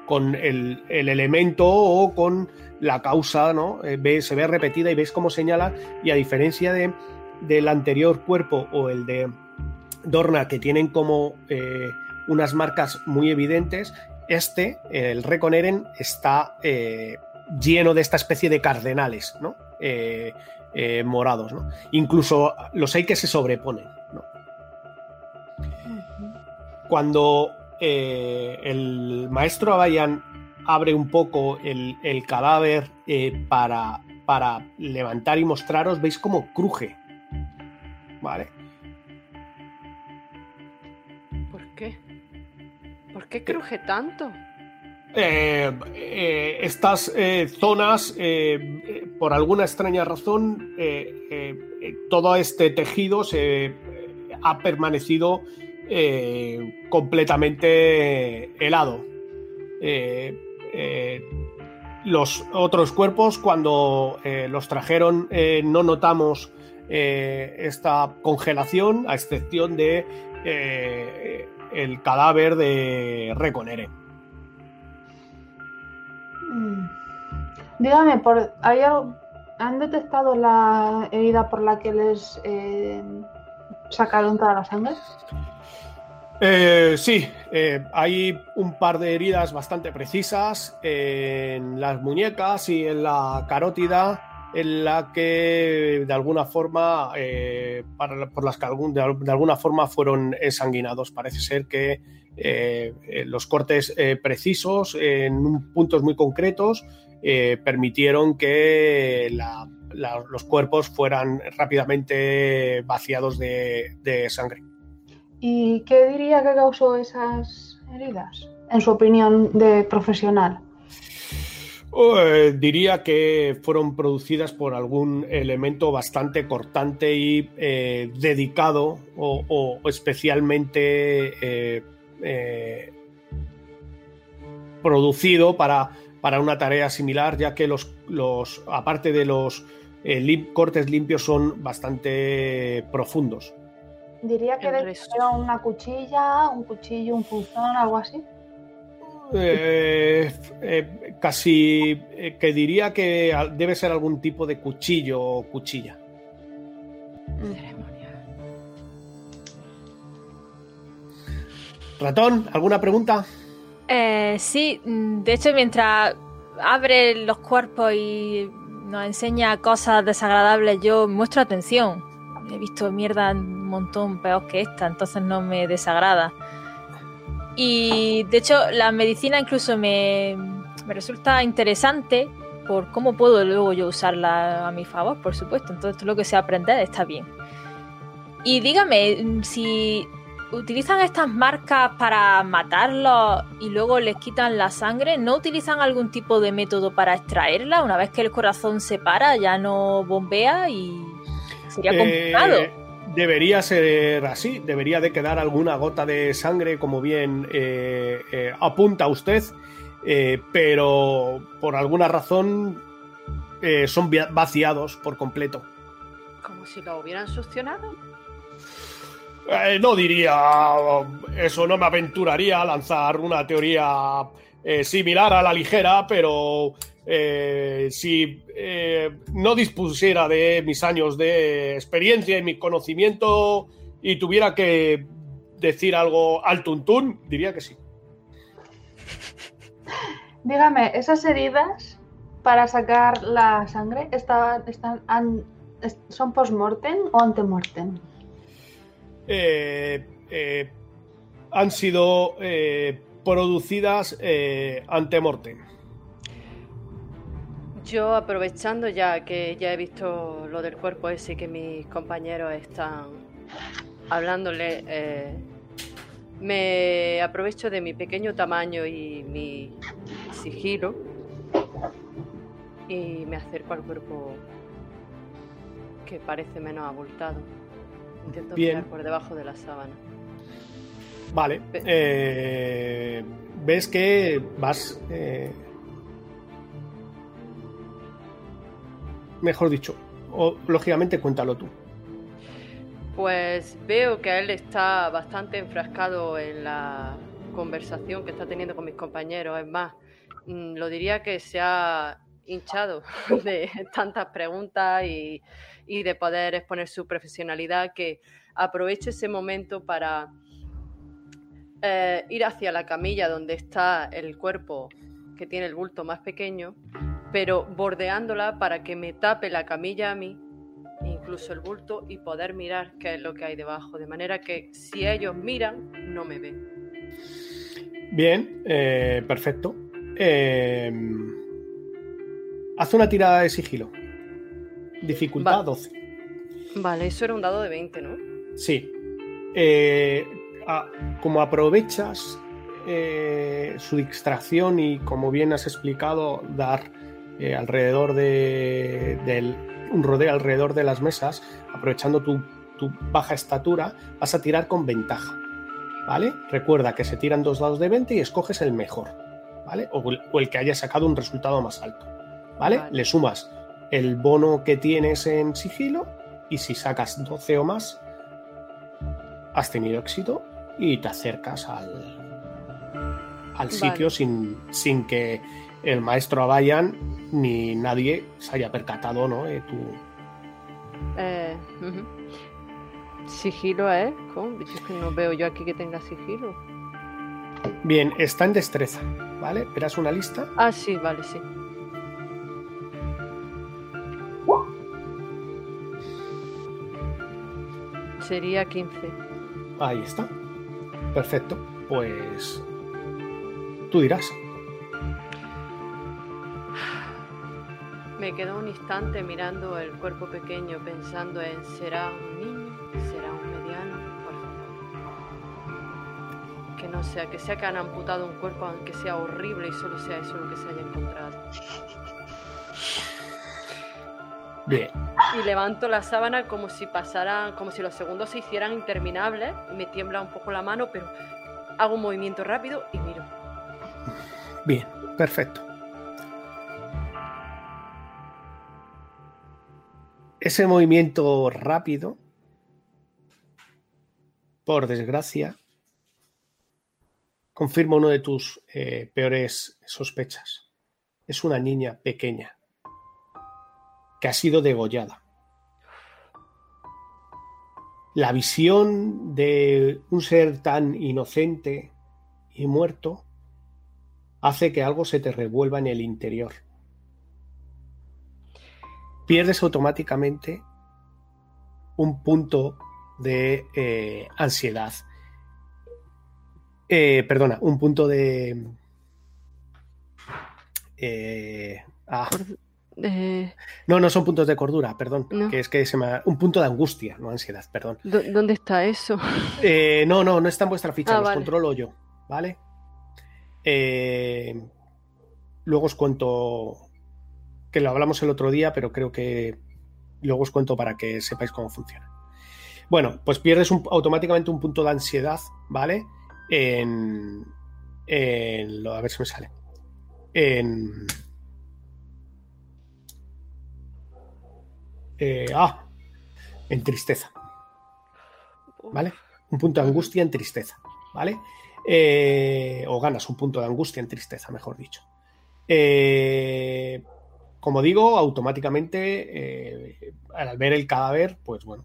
con el, el elemento o con la causa, ¿no? Eh, ve- se ve repetida y ves cómo señala, y a diferencia de, del anterior cuerpo o el de Dorna, que tienen como eh, unas marcas muy evidentes, este, el Reconeren, está eh, lleno de esta especie de cardenales, ¿no? Morados, ¿no? Incluso los hay que se sobreponen, ¿no? Cuando el maestro Abayan abre un poco el, el cadáver eh, para, para levantar y mostraros, veis cómo cruje. ¿Vale? ¿Por qué? ¿Por qué cruje tanto? Eh, eh, estas eh, zonas, por alguna extraña razón, todo este tejido se ha permanecido completamente helado. Eh, los otros cuerpos, cuando eh, los trajeron, eh, no notamos esta congelación, a excepción de el cadáver de Reconere. Mm. Dígame, por, ¿hay algo- ¿han detectado la herida por la que les sacaron toda la sangre? Eh, sí, eh, hay un par de heridas bastante precisas en las muñecas y en la carótida. en la que de alguna forma, eh, por las que de, al- de alguna forma fueron ensanguinados. Parece ser que eh, eh, los cortes precisos en un- puntos muy concretos permitieron que los cuerpos fueran rápidamente vaciados de sangre. ¿Y qué diría que causó esas heridas? En su opinión de profesional. Eh, diría que fueron producidas por algún elemento bastante cortante y eh, dedicado o, especialmente eh, producido para, para una tarea similar, ya que los, los aparte de los cortes limpios son bastante profundos. Diría que era una cuchilla, un cuchillo, un punzón, algo así. Eh, eh, casi eh, que diría que debe ser algún tipo de cuchillo o cuchilla. Ceremonia. Ratón, ¿alguna pregunta? Eh, sí, mm, de hecho, mientras abre los cuerpos y nos enseña cosas desagradables, yo muestro atención. He visto mierda un montón peor que esta, entonces no me desagrada. Y de hecho, la medicina incluso me, me resulta interesante por cómo puedo luego yo usarla a mi favor, por supuesto. Entonces, todo lo que sea aprender está bien. Y dígame, si utilizan estas marcas para matarlos y luego les quitan la sangre, ¿no utilizan algún tipo de método para extraerla? Una vez que el corazón se para, ya no bombea y sería complicado. Eh, debería ser así, debería de quedar alguna gota de sangre, como bien eh, eh, apunta usted, eh, pero por alguna razón eh, son vaciados por completo. Como si lo hubieran succionado. Eh, no diría eso, no me aventuraría a lanzar una teoría eh, similar a la ligera, pero eh, si eh, no dispusiera de mis años de experiencia y mi conocimiento y tuviera que decir algo al tuntún, diría que sí. Dígame, esas heridas para sacar la sangre están, han- es- son post-mortem o ante-mortem? Eh, eh, han sido eh, producidas eh, ante mortem. Yo aprovechando ya que ya he visto lo del cuerpo ese y que mis compañeros están hablándole, eh, me aprovecho de mi pequeño tamaño y mi sigilo y me acerco al cuerpo que parece menos abultado. Intento Bien. mirar por debajo de la sábana. Vale. eh, ves que vas. eh, mejor dicho, o, lógicamente cuéntalo tú. Pues veo que él está bastante enfrascado en la conversación que está teniendo con mis compañeros. Es más, mm, lo diría que se ha hinchado de tantas preguntas y, de poder exponer su profesionalidad que aproveche ese momento para eh, ir hacia la camilla donde está el cuerpo que tiene el bulto más pequeño, pero bordeándola para que me tape la camilla a mí incluso el bulto y poder mirar qué es lo que hay debajo, de manera que si ellos miran, no me ven. Bien, eh, perfecto. Eh, haz una tirada de sigilo. Dificultad Va. 12. Vale, eso era un dado de 20, ¿no? Sí. Eh, a- como aprovechas eh, su distracción y como bien has explicado, dar eh, alrededor de, del, un rodeo alrededor de las mesas, aprovechando tu, tu baja estatura, vas a tirar con ventaja. ¿Vale? Recuerda que se tiran dos dados de 20 y escoges el mejor. ¿Vale? O el, o el que haya sacado un resultado más alto. ¿Vale? Vale. Le sumas el bono que tienes en sigilo y si sacas 12 o más, has tenido éxito y te acercas al, al sitio sin, sin que el maestro Abayan ni nadie se haya percatado, ¿no? Eh, tú... eh, uh. Sigilo, ¿eh? Que no veo yo aquí que tenga sigilo. Bien, está en destreza, ¿vale? ¿Verás una lista? Ah, sí, vale, sí. Sería 15. Ahí está. Perfecto. Pues tú dirás. Me quedo un instante mirando el cuerpo pequeño pensando en ¿será un niño? ¿Será un mediano? Por favor. Que no sea, que sea que han amputado un cuerpo aunque sea horrible y solo sea eso lo que se haya encontrado. Bien. Y levanto la sábana como si pasaran, como si los segundos se hicieran interminables. Me tiembla un poco la mano, pero hago un movimiento rápido y miro. Bien, perfecto. Ese movimiento rápido, por desgracia, confirma uno de tus eh, peores sospechas. Es una niña pequeña que ha sido degollada. La visión de un ser tan inocente y muerto hace que algo se te revuelva en el interior. Pierdes automáticamente un punto de eh, ansiedad. Eh, perdona, un punto de... eh, ah. Eh, No, no son puntos de cordura, perdón. No. Que es que se me ha- Un punto de angustia, no ansiedad, perdón. ¿dó- ¿Dónde está eso? Eh, no, no, no está en vuestra ficha, Ah, los vale. controlo yo, ¿vale? Eh, luego os cuento que lo hablamos el otro día, pero creo que luego os cuento para que sepáis cómo funciona. Bueno, pues pierdes automáticamente un punto de ansiedad, ¿vale? En, en a ver si me sale. En eh, ah, en tristeza. ¿Vale? Un punto de angustia en tristeza, ¿vale? Eh, o ganas un punto de angustia en tristeza, mejor dicho. Eh, como digo, automáticamente, eh, al ver el cadáver, pues bueno,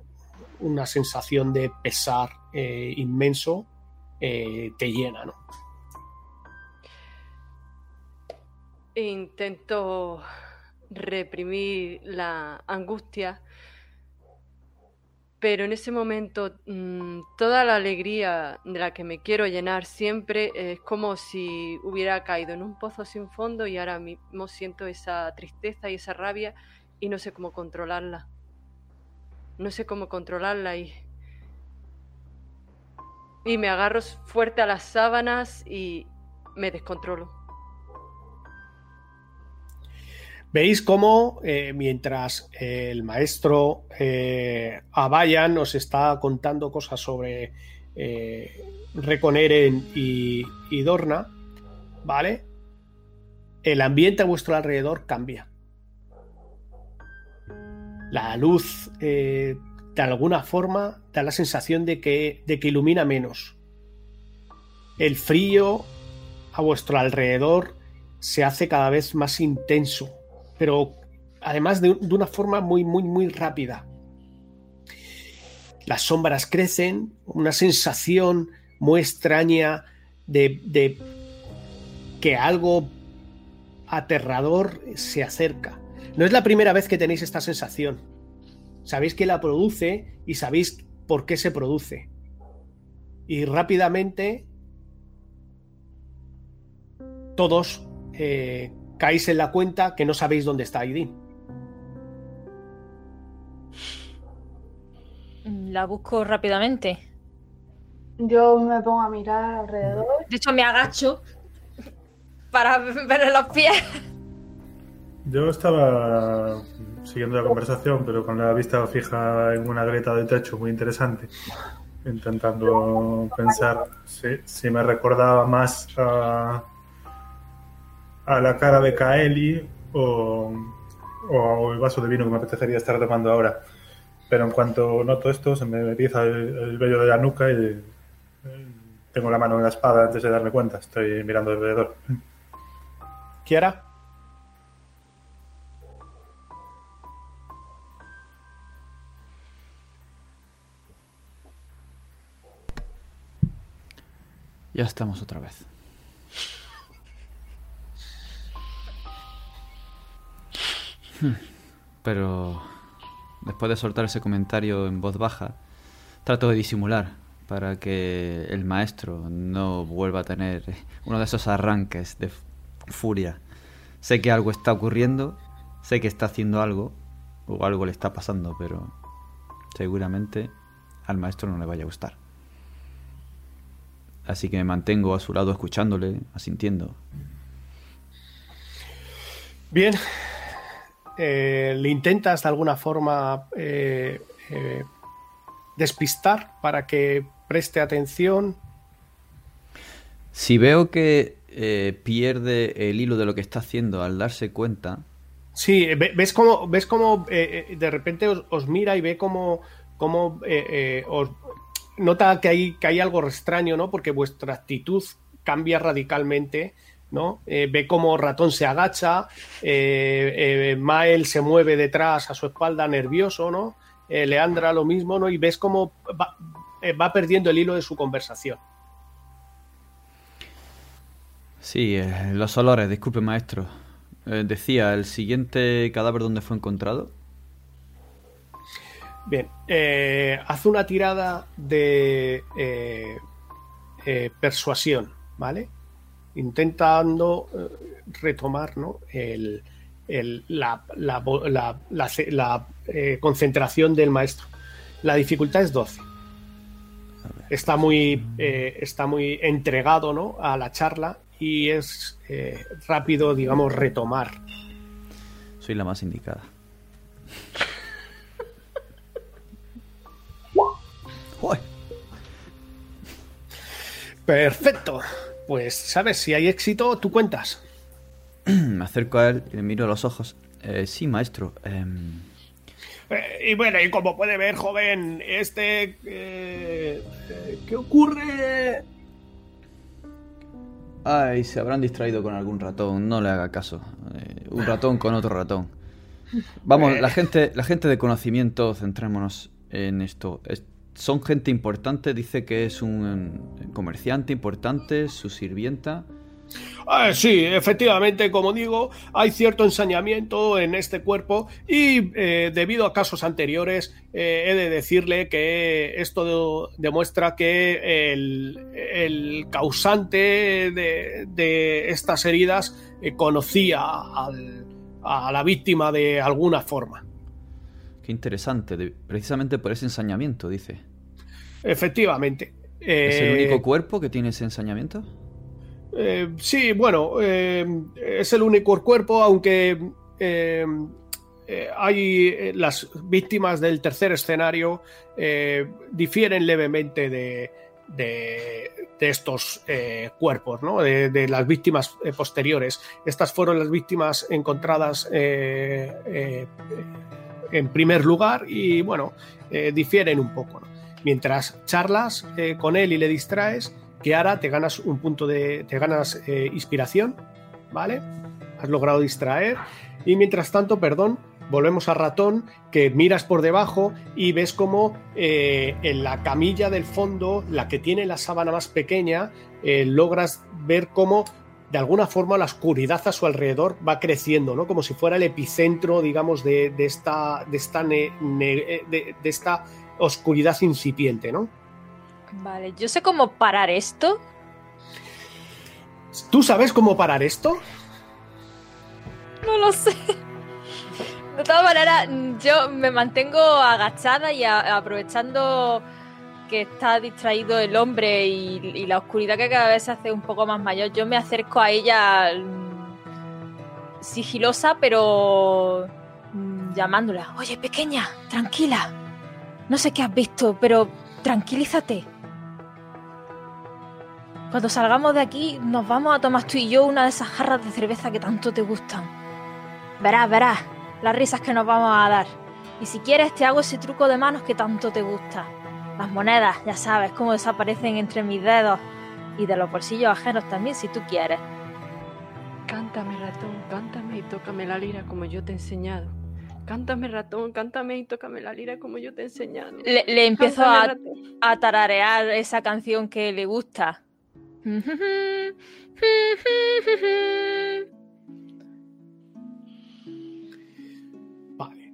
una sensación de pesar eh, inmenso eh, te llena, ¿no? Intento reprimir la angustia, pero en ese momento mm, toda la alegría de la que me quiero llenar siempre es como si hubiera caído en un pozo sin fondo y ahora mismo siento esa tristeza y esa rabia y no sé cómo controlarla. No sé cómo controlarla y... Y me agarro fuerte a las sábanas y me descontrolo. Veis cómo eh, mientras el maestro eh, Abayan os está contando cosas sobre eh, Reconeren y, y Dorna, ¿vale? El ambiente a vuestro alrededor cambia. La luz, eh, de alguna forma, da la sensación de que, de que ilumina menos. El frío a vuestro alrededor se hace cada vez más intenso pero además de, una forma muy, muy, muy rápida. Las sombras crecen, una sensación muy extraña de, de que algo aterrador se acerca. No es la primera vez que tenéis esta sensación. Sabéis que la produce y sabéis por qué se produce. Y rápidamente todos eh, caéis en la cuenta que no sabéis dónde está Aidin. La busco rápidamente. Yo me pongo a mirar alrededor. De hecho, me agacho para ver los pies. Yo estaba siguiendo la conversación, pero con la vista fija en una grieta de techo muy interesante, intentando pensar si, si me recordaba más a, a la cara de Kaeli o, o el vaso de vino que me apetecería estar tomando ahora. Pero en cuanto noto esto, se me empieza el, el vello de la nuca y eh, tengo la mano en la espada antes de darme cuenta. Estoy mirando alrededor. Kiara. Ya estamos otra vez. Pero después de soltar ese comentario en voz baja, Trato de disimular para que el maestro no vuelva a tener uno de esos arranques de furia. Sé que algo está ocurriendo, sé que está haciendo algo, o algo le está pasando, pero seguramente al maestro no le vaya a gustar. Así que me mantengo a su lado escuchándole, asintiendo. Bien. Eh, ¿Le intentas de alguna forma eh, eh, despistar para que preste atención? Si veo que pierde el hilo de lo que está haciendo al darse cuenta. Sí, ves cómo, ves cómo de repente os, mira y ve cómo, cómo os, nota que hay, que hay algo extraño, ¿no? Porque vuestra actitud cambia radicalmente. ¿No? Eh, ve cómo Ratón se agacha, eh, eh, Mael se mueve detrás a su espalda nervioso, ¿no? Leandra lo mismo, ¿no? Y ves cómo va, va, perdiendo el hilo de su conversación. Sí, los olores, disculpe maestro. decía, ¿el siguiente cadáver dónde fue encontrado? Bien, haz una tirada de persuasión, ¿vale? Intentando retomar ¿no? el, la, concentración del maestro. La dificultad es 12. Está muy, está muy entregado ¿no? a la charla y es rápido, digamos, retomar. Soy la más indicada. Perfecto. Pues, ¿sabes? Si hay éxito, tú cuentas. Me acerco a él y le miro a los ojos. Eh, sí, maestro. Em, eh, y bueno, y como puede ver, joven, este... Eh, ¿Qué ocurre? Ay, se habrán distraído con algún ratón. No le haga caso. un ratón con otro ratón. Vamos, la gente, la gente de conocimiento, centrémonos en esto son gente importante, dice que es un comerciante importante, su sirvienta. Ah, sí, efectivamente, como digo, hay cierto ensañamiento en este cuerpo y eh, debido a casos anteriores eh, he de decirle que esto demuestra que el, causante de, estas heridas eh, conocía a la víctima de alguna forma. Qué interesante, precisamente por ese ensañamiento, dice. Efectivamente. ¿Es el único eh, cuerpo que tiene ese ensañamiento? Eh, sí, bueno, eh, es el único cuerpo, aunque hay las víctimas del tercer escenario difieren levemente de, estos cuerpos, ¿no? de, las víctimas posteriores. Estas fueron las víctimas encontradas en primer lugar y, bueno, difieren un poco. Mientras charlas eh, con él y le distraes, ahora te ganas un punto de. te ganas eh, inspiración, ¿vale? Has logrado distraer. Y mientras tanto, perdón, volvemos a ratón, que miras por debajo y ves como eh, en la camilla del fondo, la que tiene la sábana más pequeña, logras ver cómo de alguna forma la oscuridad a su alrededor va creciendo, ¿no? Como si fuera el epicentro, digamos, de, esta, de esta, de esta oscuridad incipiente, ¿no? Vale, yo sé cómo parar esto. ¿Tú sabes cómo parar esto? No lo sé. De todas maneras, yo me mantengo agachada y aprovechando que está distraído el hombre y, la oscuridad que cada vez se hace un poco más mayor, yo me acerco a ella mm, sigilosa, pero mm, llamándola. Oye, pequeña, tranquila. No sé qué has visto, pero tranquilízate. Cuando salgamos de aquí, nos vamos a tomar tú y yo una de esas jarras de cerveza que tanto te gustan. Verás, verás, las risas que nos vamos a dar. Y si quieres, te hago ese truco de manos que tanto te gusta. Las monedas, ya sabes, cómo desaparecen entre mis dedos. Y de los bolsillos ajenos también, si tú quieres. Cántame, ratón, cántame y tócame la lira como yo te he enseñado. Cántame ratón, cántame y tócame la lira como yo te he enseñado. Le, empiezo a, a, tararear esa canción que le gusta. Vale.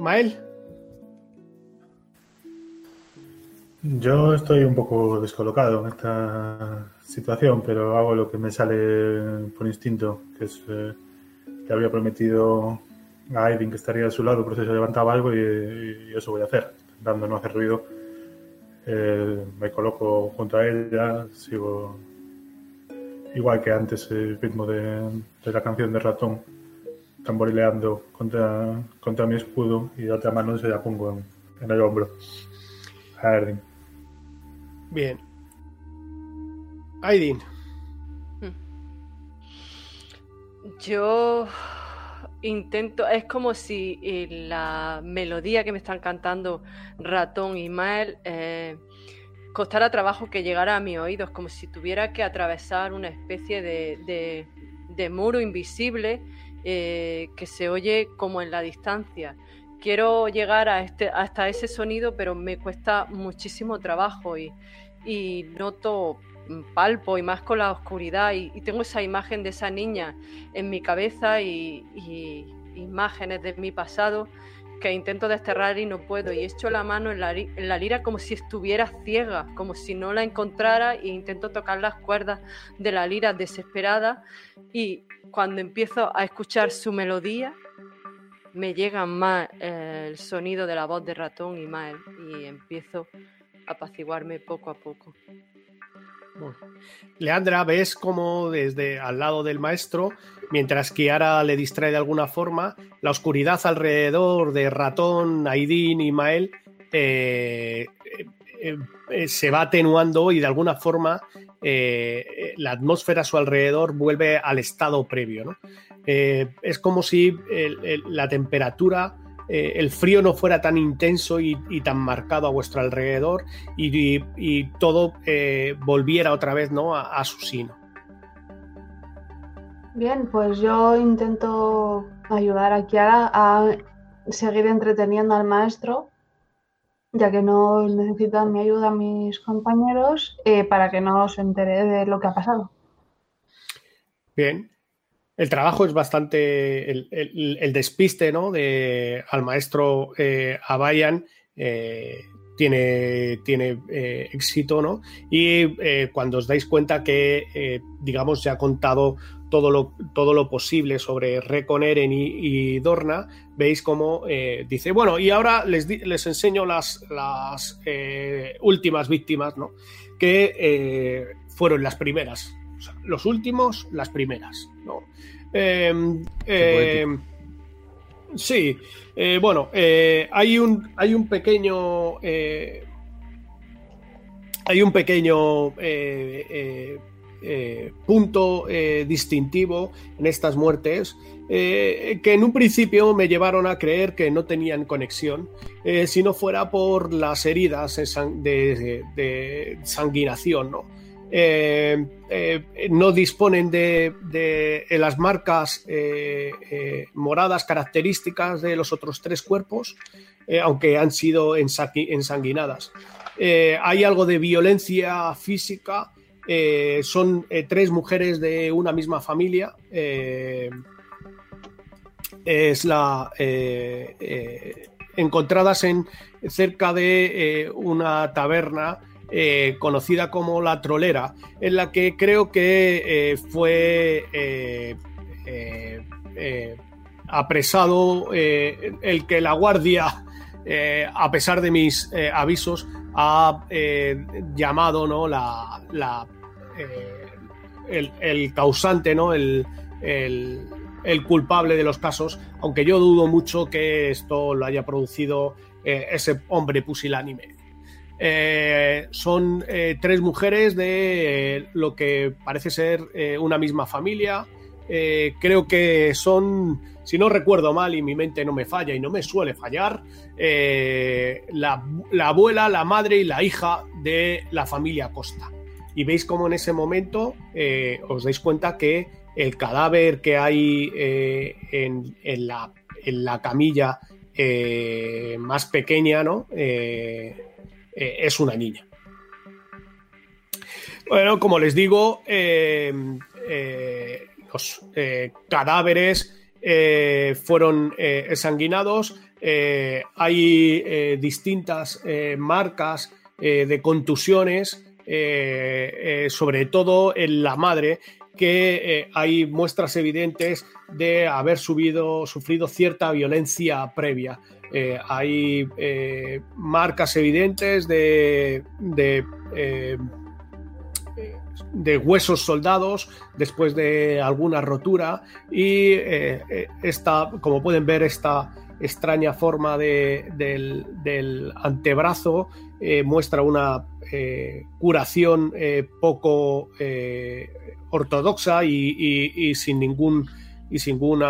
Mael. Yo estoy un poco descolocado en esta situación, pero hago lo que me sale por instinto, que es eh, que había prometido a Aidin que estaría a su lado por si se levantaba algo y, eso voy a hacer, intentando no hacer ruido. Eh, me coloco junto a ella, sigo igual que antes el ritmo de, la canción de ratón, tamborileando contra, mi escudo y de otra mano se la pongo en, el hombro a. Bien. Aidin. Yo intento, es como si eh, la melodía que me están cantando Ratón y Mael eh, costara trabajo que llegara a mis oídos, como si tuviera que atravesar una especie de, de- de muro invisible eh, que se oye como en la distancia. Quiero llegar a este, hasta ese sonido, pero me cuesta muchísimo trabajo y, y noto palpo y más con la oscuridad y, tengo esa imagen de esa niña en mi cabeza y, imágenes de mi pasado que intento desterrar y no puedo. Y echo la mano en la, en la lira como si estuviera ciega, como si no la encontrara e intento tocar las cuerdas de la lira desesperada. Y cuando empiezo a escuchar su melodía me llega más eh, el sonido de la voz de ratón y Mael y empiezo a apaciguarme poco a poco. Bueno. Leandra, ves como desde al lado del maestro, mientras Kiara le distrae de alguna forma, la oscuridad alrededor de Ratón, Aidin y Mael eh, eh, se va atenuando y de alguna forma la atmósfera a su alrededor vuelve al estado previo. ¿no? Eh, es como si el- el- la temperatura, eh, el frío no fuera tan intenso y, y tan marcado a vuestro alrededor y, y- y todo eh, volviera otra vez ¿no? a, a su sino. Bien, pues yo intento ayudar a Kiara a seguir entreteniendo al maestro, ya que no necesitan mi ayuda mis compañeros, para que no se entere de lo que ha pasado. Bien. El trabajo es bastante. El, despiste ¿no? de, al maestro eh, Abayan eh, tiene, tiene eh, éxito, ¿no? Y eh, cuando os dais cuenta que, digamos, se ha contado todo lo, todo lo posible sobre Reconeren y, y Dorna, veis cómo dice, bueno, y ahora les, les enseño las, las últimas víctimas, ¿no? Que fueron las primeras. O sea, los últimos, las primeras, ¿no? Eh, eh, sí, eh, bueno, hay, un, hay un pequeño... eh, hay un pequeño punto distintivo en estas muertes eh, que en un principio me llevaron a creer que no tenían conexión eh, si no fuera por las heridas de- de sanguinación, ¿no? Eh, eh, no disponen de, de las marcas eh, eh, moradas características de los otros tres cuerpos, eh, aunque han sido ensanguinadas. Eh, hay algo de violencia física. eh, son eh, tres mujeres de una misma familia. eh, es la eh, eh, encontradas en cerca de eh, una taberna eh, conocida como la Trolera, en la que creo que eh, fue eh, apresado el que la guardia, a pesar de mis avisos, ha llamado ¿no? la, la, el, causante, ¿no? el, el, culpable de los casos, aunque yo dudo mucho que esto lo haya producido ese hombre pusilánime. Eh, son eh, tres mujeres de eh, lo que parece ser una misma familia. Creo que son, si no recuerdo mal y mi mente no me falla y no me suele fallar, la, la abuela, la madre y la hija de la familia Costa. Y veis cómo en ese momento os dais cuenta que el cadáver que hay en, la, en la camilla más pequeña, ¿no? Eh, es una niña. Bueno, como les digo, eh, eh, los cadáveres fueron ensanguinados. Eh, hay distintas marcas de contusiones, sobre todo en la madre, que hay muestras evidentes de haber sufrido cierta violencia previa. Eh, hay eh, marcas evidentes de, de, eh, de huesos soldados después de alguna rotura y esta, como pueden ver, esta extraña forma de- del, antebrazo muestra una curación poco ortodoxa y sin ningún y sin ningún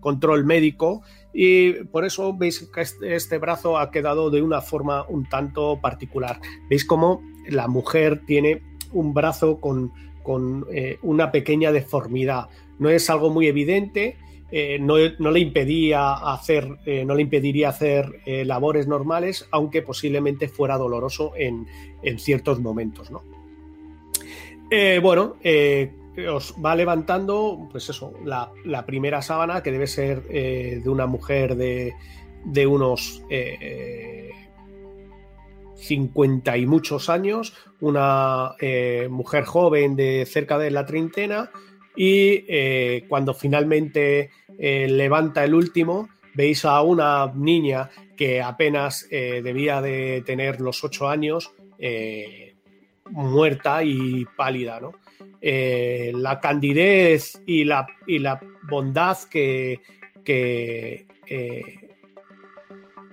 control médico y por eso veis que este, este brazo ha quedado de una forma un tanto particular. Veis cómo la mujer tiene un brazo con, con, eh, una pequeña deformidad. No es algo muy evidente, eh, no, no le impedía hacer, eh, no le impediría hacer labores normales, aunque posiblemente fuera doloroso en, en ciertos momentos, ¿no? Bueno, os va levantando, pues eso, la, la primera sábana que debe ser eh, de una mujer de, de unos eh, 50 y muchos años, una eh, mujer joven de cerca de la treintena y eh, cuando finalmente eh, levanta el último, veis a una niña que apenas eh, debía de tener los ocho años, eh, muerta y pálida, ¿no? Eh, la candidez y la, y la bondad que, que eh,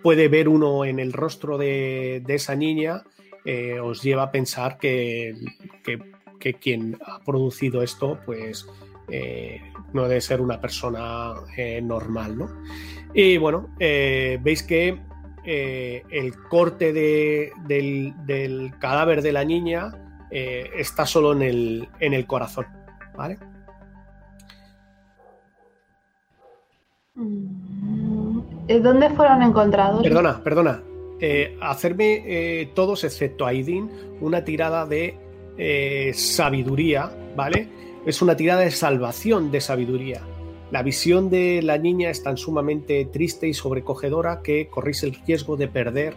puede ver uno en el rostro de, esa niña eh, os lleva a pensar que, que- quien ha producido esto, pues no debe ser una persona normal, ¿no? Y bueno, veis que el corte de- del cadáver de la niña eh, está solo en el, en el corazón, ¿vale? ¿eh, ¿Dónde fueron encontrados? Perdona, perdona. Eh, hacerme eh, todos, excepto Aidin, una tirada de eh, sabiduría, ¿vale? Es una tirada de salvación de sabiduría. La visión de la niña es tan sumamente triste y sobrecogedora que corréis el riesgo de perder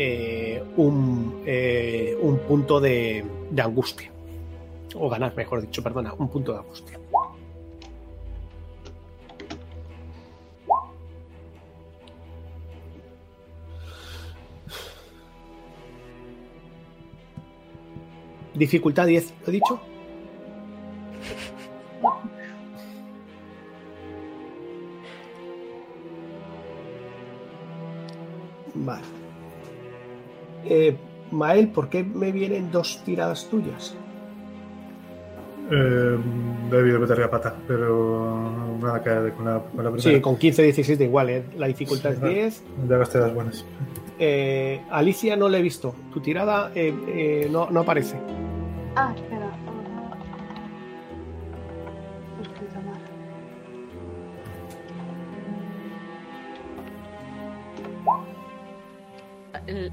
eh, un, eh, un punto de, angustia. O ganar, mejor dicho, perdona, un punto de angustia. Dificultad 10, ¿lo he dicho? Vale. Eh, Mael, ¿por qué me vienen dos tiradas tuyas? Eh, he debido meter la pata, pero nada que ver con la, con la primera. Sí, con 15, 16 da igual, ¿eh? La dificultad Sí, es 10. Ya gasté las buenas. Eh, Alicia no la he visto. Tu tirada eh, eh, no, no aparece. Ah, espera.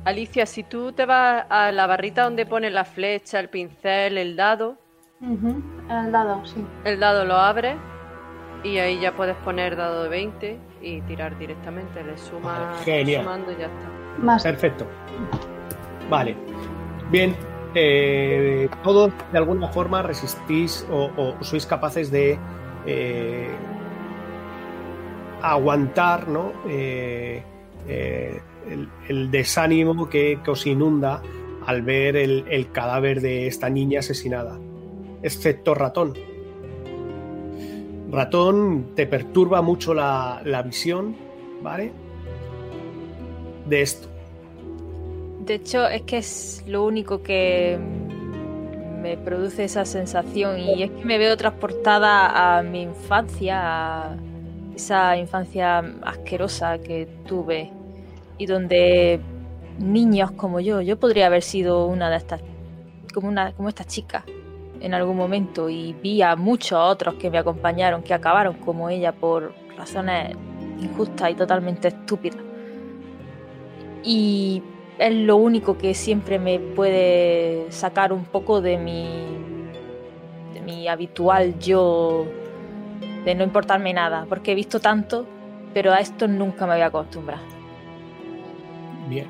Alicia, si tú te vas a la barrita donde pone la flecha, el pincel, el dado, El dado, sí. el dado lo abres y ahí ya puedes poner dado de 20 y tirar directamente. Le sumas Genial. sumando y ya está. Más. Perfecto. Vale. Bien. eh, todos de alguna forma resistís o, o sois capaces de eh, aguantar ¿no? Eh, eh, el, desánimo que, os inunda al ver el, el cadáver de esta niña asesinada. Excepto ratón. Ratón te perturba mucho la, la visión, ¿vale? De esto. De hecho, es que es lo único que me produce esa sensación y es que me veo transportada a mi infancia, a esa infancia asquerosa que tuve y donde niños como yo, yo podría haber sido una de estas, como una, como esta chica en algún momento y vi a muchos otros que me acompañaron que acabaron como ella por razones injustas y totalmente estúpidas. Y es lo único que siempre me puede sacar un poco de mi de mi habitual yo de no importarme nada, porque he visto tanto, pero a esto nunca me voy a acostumbrar. Bien.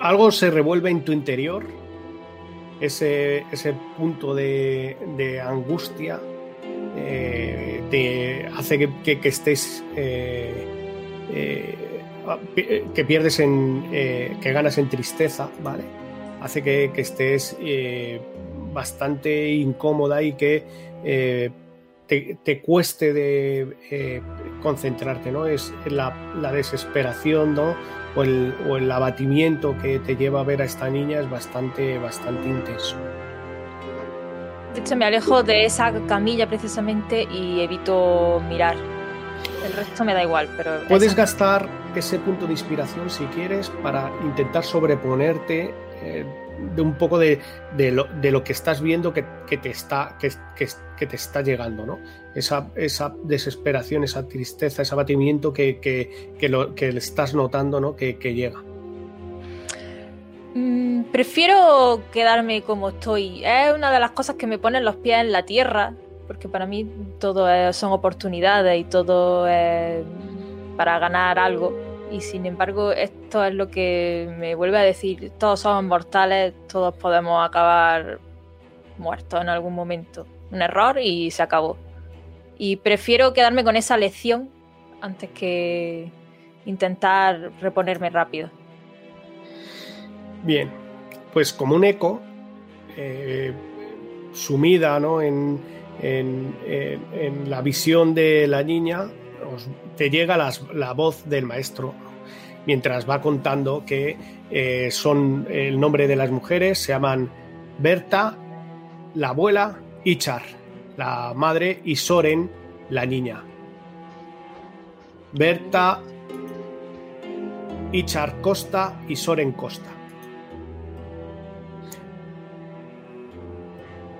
algo se revuelve en tu interior, ese, ese punto de, de angustia eh, te hace que, que- estés eh, eh, que pierdes en que ganas en tristeza, ¿vale? Hace que, que estés bastante incómoda y que te, te cueste de concentrarte, ¿no? Es la, la desesperación, ¿no? O el, o el abatimiento que te lleva a ver a esta niña es bastante, bastante intenso. De hecho, me alejo de esa camilla precisamente y evito mirar. El resto me da igual, pero. Puedes esa- gastar ese punto de inspiración si quieres para intentar sobreponerte eh, de un poco de, de lo, de lo que estás viendo que, que te está que, que- te está llegando, ¿no? Esa, esa desesperación, esa tristeza, ese abatimiento que, lo, que estás notando, ¿no? Que, que llega. Mm, prefiero quedarme como estoy. Es una de las cosas que me ponen los pies en la tierra, porque para mí todo es- son oportunidades y todo es para ganar algo. Y sin embargo, esto es lo que me vuelve a decir, todos somos mortales, todos podemos acabar muertos en algún momento. Un error y se acabó. Y prefiero quedarme con esa lección antes que intentar reponerme rápido. Bien, pues como un eco, eh, sumida ¿no? en, en- en- en la visión de la niña, os- te llega las- la voz del maestro mientras va contando que eh, son el nombre de las mujeres, se llaman Berta, la abuela, y Char, la madre, y Soren, la niña. Berta, Ichar Costa y Soren Costa.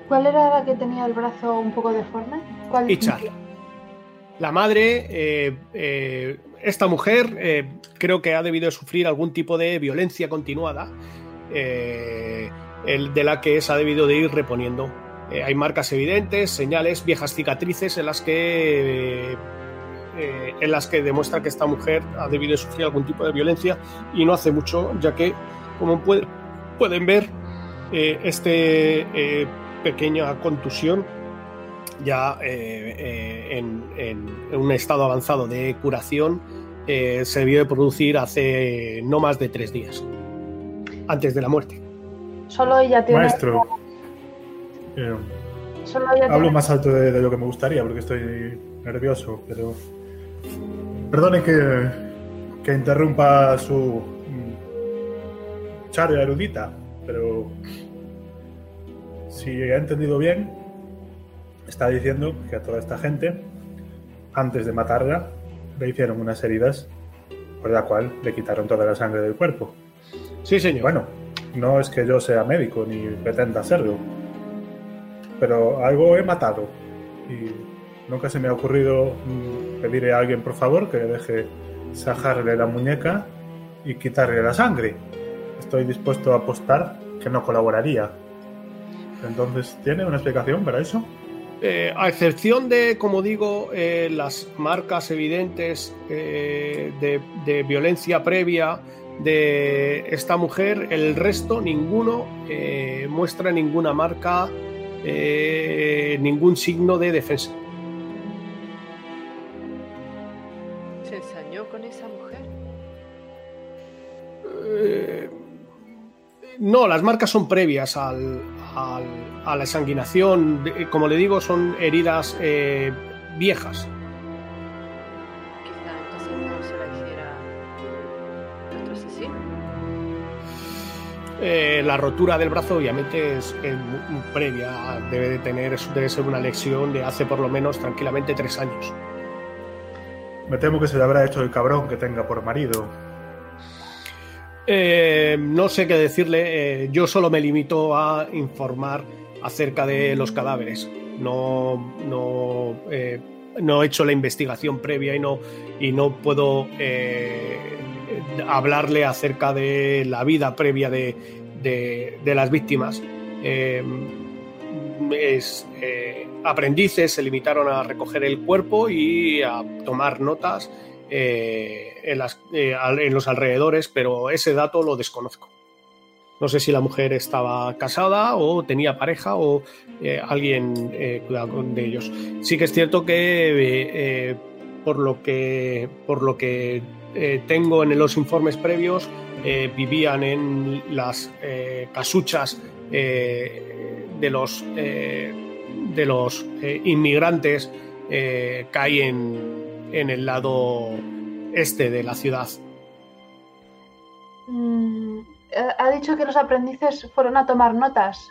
¿Cuál era la que tenía el brazo un poco deforme? ¿Cuál? Ichar. La madre, eh, eh, esta mujer, eh, creo que ha debido de sufrir algún tipo de violencia continuada, de la que se ha debido de ir reponiendo. Hay marcas evidentes, señales, viejas cicatrices en las que en las que demuestra que esta mujer ha debido de sufrir algún tipo de violencia y no hace mucho, ya que, como puede- pueden ver, este pequeña contusión ya eh, eh, en, en- en un estado avanzado de curación eh, se debió de producir hace no más de tres días, antes de la muerte. Solo ella tiene. Maestro, eh, Solo ella hablo tiene- más alto de, de lo que me gustaría porque estoy nervioso, pero perdone que, que interrumpa su mm, charla erudita, pero si he entendido bien, está diciendo que a toda esta gente, antes de matarla, le hicieron unas heridas por la cual le quitaron toda la sangre del cuerpo. Sí, señor. Bueno, no es que yo sea médico ni pretenda serlo, pero algo he matado y nunca se me ha ocurrido mm, pedirle a alguien por favor que deje sajarle la muñeca y quitarle la sangre. Estoy dispuesto a apostar que no colaboraría. Entonces, ¿tiene una explicación para eso? Eh, a excepción de, como digo, eh, las marcas evidentes eh, de, de violencia previa de esta mujer, el resto, ninguno muestra ninguna marca, ningún signo de defensa. ¿Se ensañó con esa mujer? No, las marcas son previas al, al- a la sanguinación. De- Como le digo, son heridas eh, viejas. Quizá entonces no se la hiciera nuestro asesino. Eh, la rotura del brazo obviamente es, es previa, debe de tener, debe ser una lesión de hace por lo menos tranquilamente tres años. Me temo que se le habrá hecho el cabrón que tenga por marido. Eh, no sé qué decirle, eh, yo solo me limito a informar acerca de los cadáveres. No, no, eh, no he hecho la investigación previa y no, y no puedo eh, hablarle acerca de la vida previa de, de- de las víctimas. Eh, es, aprendices se limitaron a recoger el cuerpo y a tomar notas eh, eh, en los alrededores, pero ese dato lo desconozco. No sé si la mujer estaba casada o tenía pareja o eh, alguien cuidaba de ellos. Sí que es cierto que por lo que por lo que tengo en los informes previos vivían en las casuchas de los de los inmigrantes que hay en, en el lado este de la ciudad. Mm, eh, ha dicho que los aprendices fueron a tomar notas.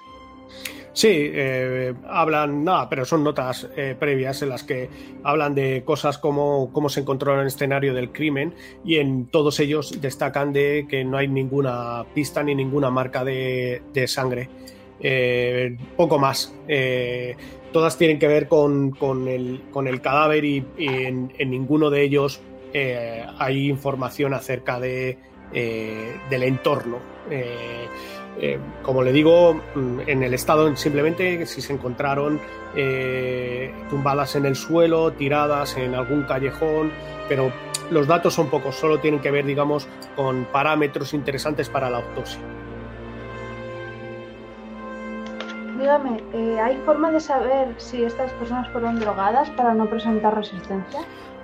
Sí, eh, hablan, nada, pero son notas eh, previas en las que hablan de cosas como cómo se encontró en el escenario del crimen y en todos ellos destacan de que no hay ninguna pista ni ninguna marca de, de sangre. Eh, poco más. Eh, todas tienen que ver con, con el, con el cadáver y, en, ninguno de ellos eh, hay información acerca de, eh, del entorno. Eh, como le digo, mm, en el estado simplemente si se encontraron tumbadas en el suelo, tiradas en algún callejón, pero los datos son pocos, solo tienen que ver, digamos, con parámetros interesantes para la autopsia. Dígame, eh, ¿hay forma de saber si estas personas fueron drogadas para no presentar resistencia?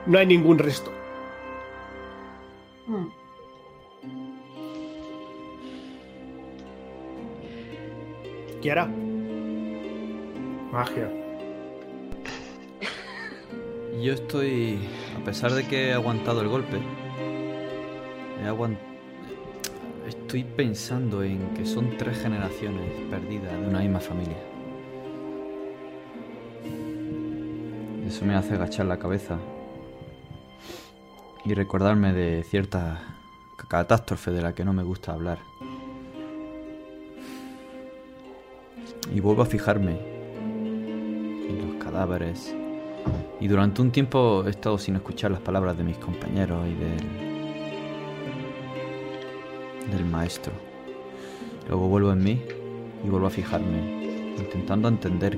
No hay ningún resto. Mm. Kiara, Magia. Yo estoy, a pesar de que he aguantado el golpe, he aguant- estoy pensando en que son tres generaciones perdidas de una misma familia. Eso me hace agachar la cabeza y recordarme de cierta catástrofe de la que no me gusta hablar. Y vuelvo a fijarme en los cadáveres. Y durante un tiempo he estado sin escuchar las palabras de mis compañeros y del. Maestro. Luego vuelvo en mí y vuelvo a fijarme, intentando entender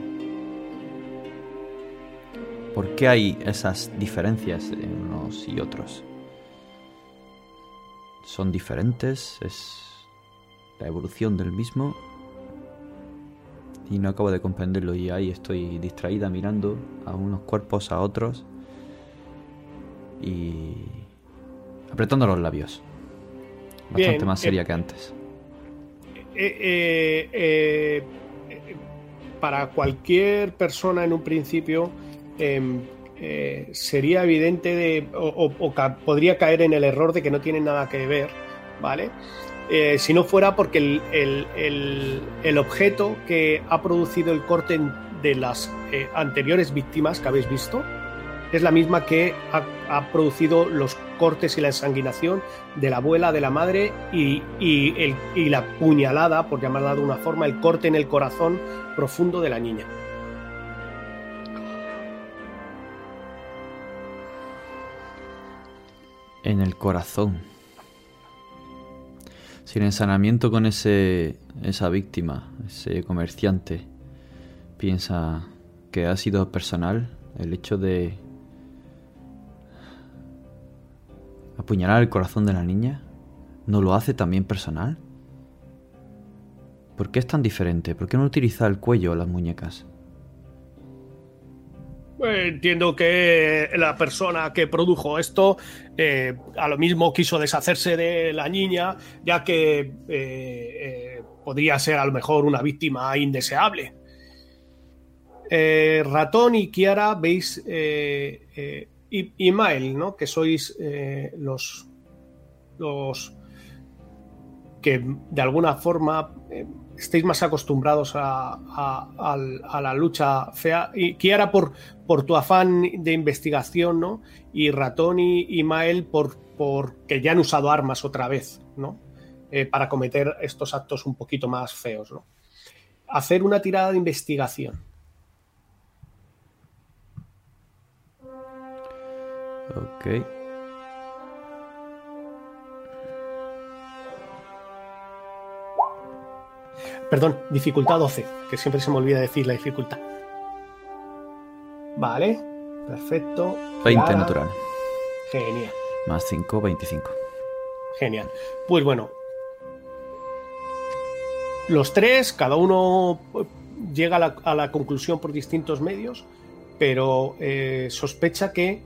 por qué hay esas diferencias en unos y otros. ¿Son diferentes? ¿Es la evolución del mismo? y no acabo de comprenderlo y ahí estoy distraída mirando a unos cuerpos, a otros y apretando los labios. Bastante Bien, más seria eh, que antes. eh, eh, eh, para cualquier persona en un principio em, eh, sería evidente de, o, o- o ca- podría caer en el error de que no tiene nada que ver, ¿vale? Si no fuera porque el, el- el- el objeto que ha producido el corte de las anteriores víctimas que habéis visto es la misma que ha, producido los cortes y la ensanguinación de la abuela, de la madre y, y la puñalada, por llamarla de una forma, el corte en el corazón profundo de la niña. En el corazón. Sin ensanamiento con ese esa víctima, ese comerciante, piensa que ha sido personal el hecho de apuñalar el corazón de la niña. ¿No lo hace también personal? ¿Por qué es tan diferente? ¿Por qué no utiliza el cuello o las muñecas? Eh, Entiendo que la persona que produjo esto eh, a lo mismo quiso deshacerse de la niña, ya que eh, eh, podría ser a lo mejor una víctima indeseable. Ratón y Kiara veis, y, Mael, ¿no? que sois eh, los, los que de alguna forma eh, estéis más acostumbrados a, a- la lucha fea. Y Kiara por, por tu afán de investigación, ¿no? Y Ratón y, y Mael por, por que ya han usado armas otra vez, ¿no? Eh, para cometer estos actos un poquito más feos, ¿no? Hacer una tirada de investigación. Ok. Perdón, dificultad 12, que siempre se me olvida decir la dificultad. Vale, perfecto. 20 Kiara, natural. Genial. Más 5, 25. Genial. Pues bueno. Los tres, cada uno eh, llega a la, a la conclusión por distintos medios, pero eh, sospecha que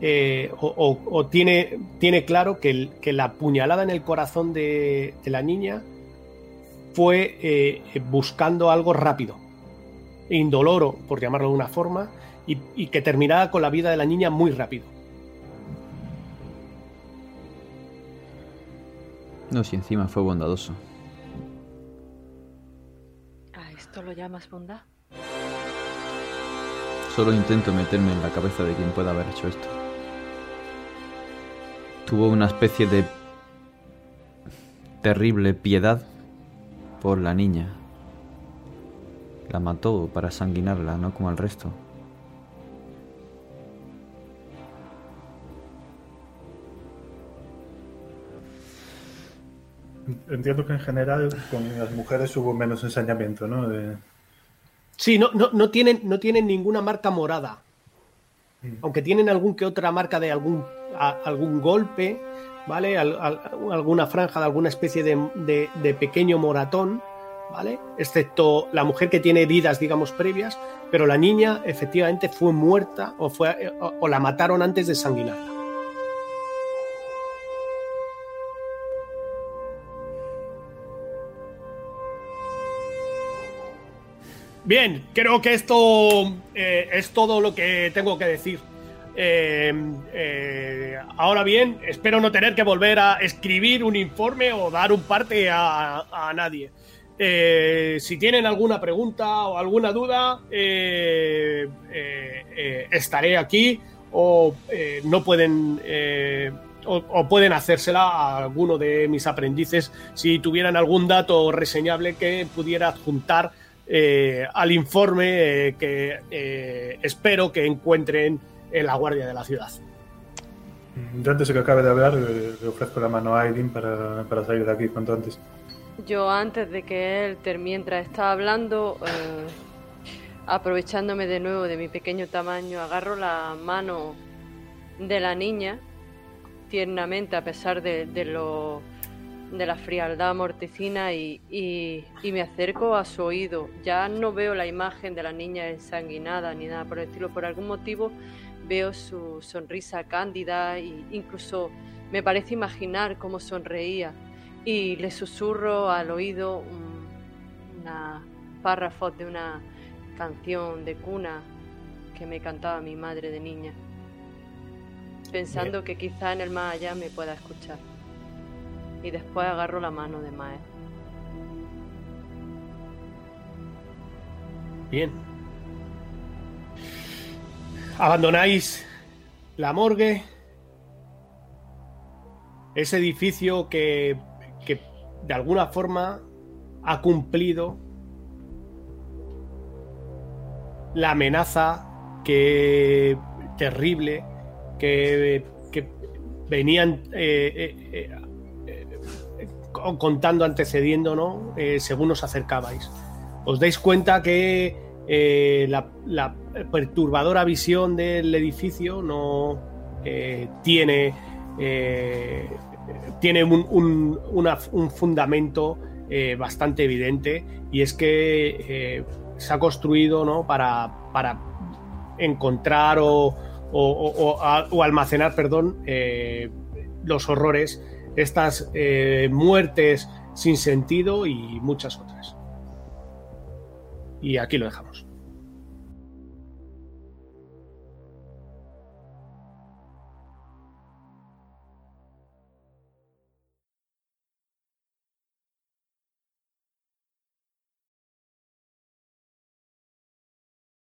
eh, o, o- o tiene, tiene claro que, el- que la puñalada en el corazón de, de la niña fue eh, buscando algo rápido, indoloro, por llamarlo de una forma, y, y que terminara con la vida de la niña muy rápido. No, si encima fue bondadoso. ¿A esto lo llamas bondad? Solo intento meterme en la cabeza de quien pueda haber hecho esto. Tuvo una especie de terrible piedad por la niña. La mató para sanguinarla, no como al resto. Entiendo que en general con las mujeres hubo menos ensañamiento, ¿no? De- Sí, no, no, no, tienen, no tienen ninguna marca morada. Aunque tienen algún que otra marca de algún, a- algún golpe, ¿vale? Al- al- alguna franja de alguna especie de, de- de pequeño moratón, ¿vale? Excepto la mujer que tiene heridas, digamos, previas, pero la niña efectivamente fue muerta o, fue, o, o la mataron antes de sanguinarla. Bien, creo que esto eh, es todo lo que tengo que decir. Eh, eh, ahora bien, espero no tener que volver a escribir un informe o dar un parte a, nadie. Eh, si tienen alguna pregunta o alguna duda, estaré aquí o no pueden o, o pueden hacérsela a alguno de mis aprendices si tuvieran algún dato reseñable que pudiera adjuntar eh, al informe eh, que eh, espero que encuentren en la guardia de la ciudad. Yo antes de que acabe de hablar, eh, le ofrezco la mano a Aileen para, para salir de aquí cuanto antes. Yo antes de que él, ter- mientras estaba hablando, eh, aprovechándome de nuevo de mi pequeño tamaño, agarro la mano de la niña tiernamente a pesar de, de lo de la frialdad morticina y, y- y me acerco a su oído. Ya no veo la imagen de la niña ensanguinada ni nada por el estilo. Por algún motivo veo su sonrisa cándida e incluso me parece imaginar cómo sonreía y le susurro al oído un- una párrafos de una canción de cuna que me cantaba mi madre de niña, pensando que quizá en el más allá me pueda escuchar. Y después agarro la mano de Mae. Bien. Abandonáis la morgue. Ese edificio que, que de alguna forma ha cumplido la amenaza que terrible que, que venían eh, eh, eh, co- contando, antecediendo, ¿no? Eh, según os acercabais. Os dais cuenta que eh, la, perturbadora visión del edificio no eh, tiene, tiene un, un- fundamento bastante evidente y es que se ha construido ¿no? para, para encontrar o, o- o- almacenar perdón, los horrores, estas eh, muertes sin sentido y muchas otras. Y aquí lo dejamos.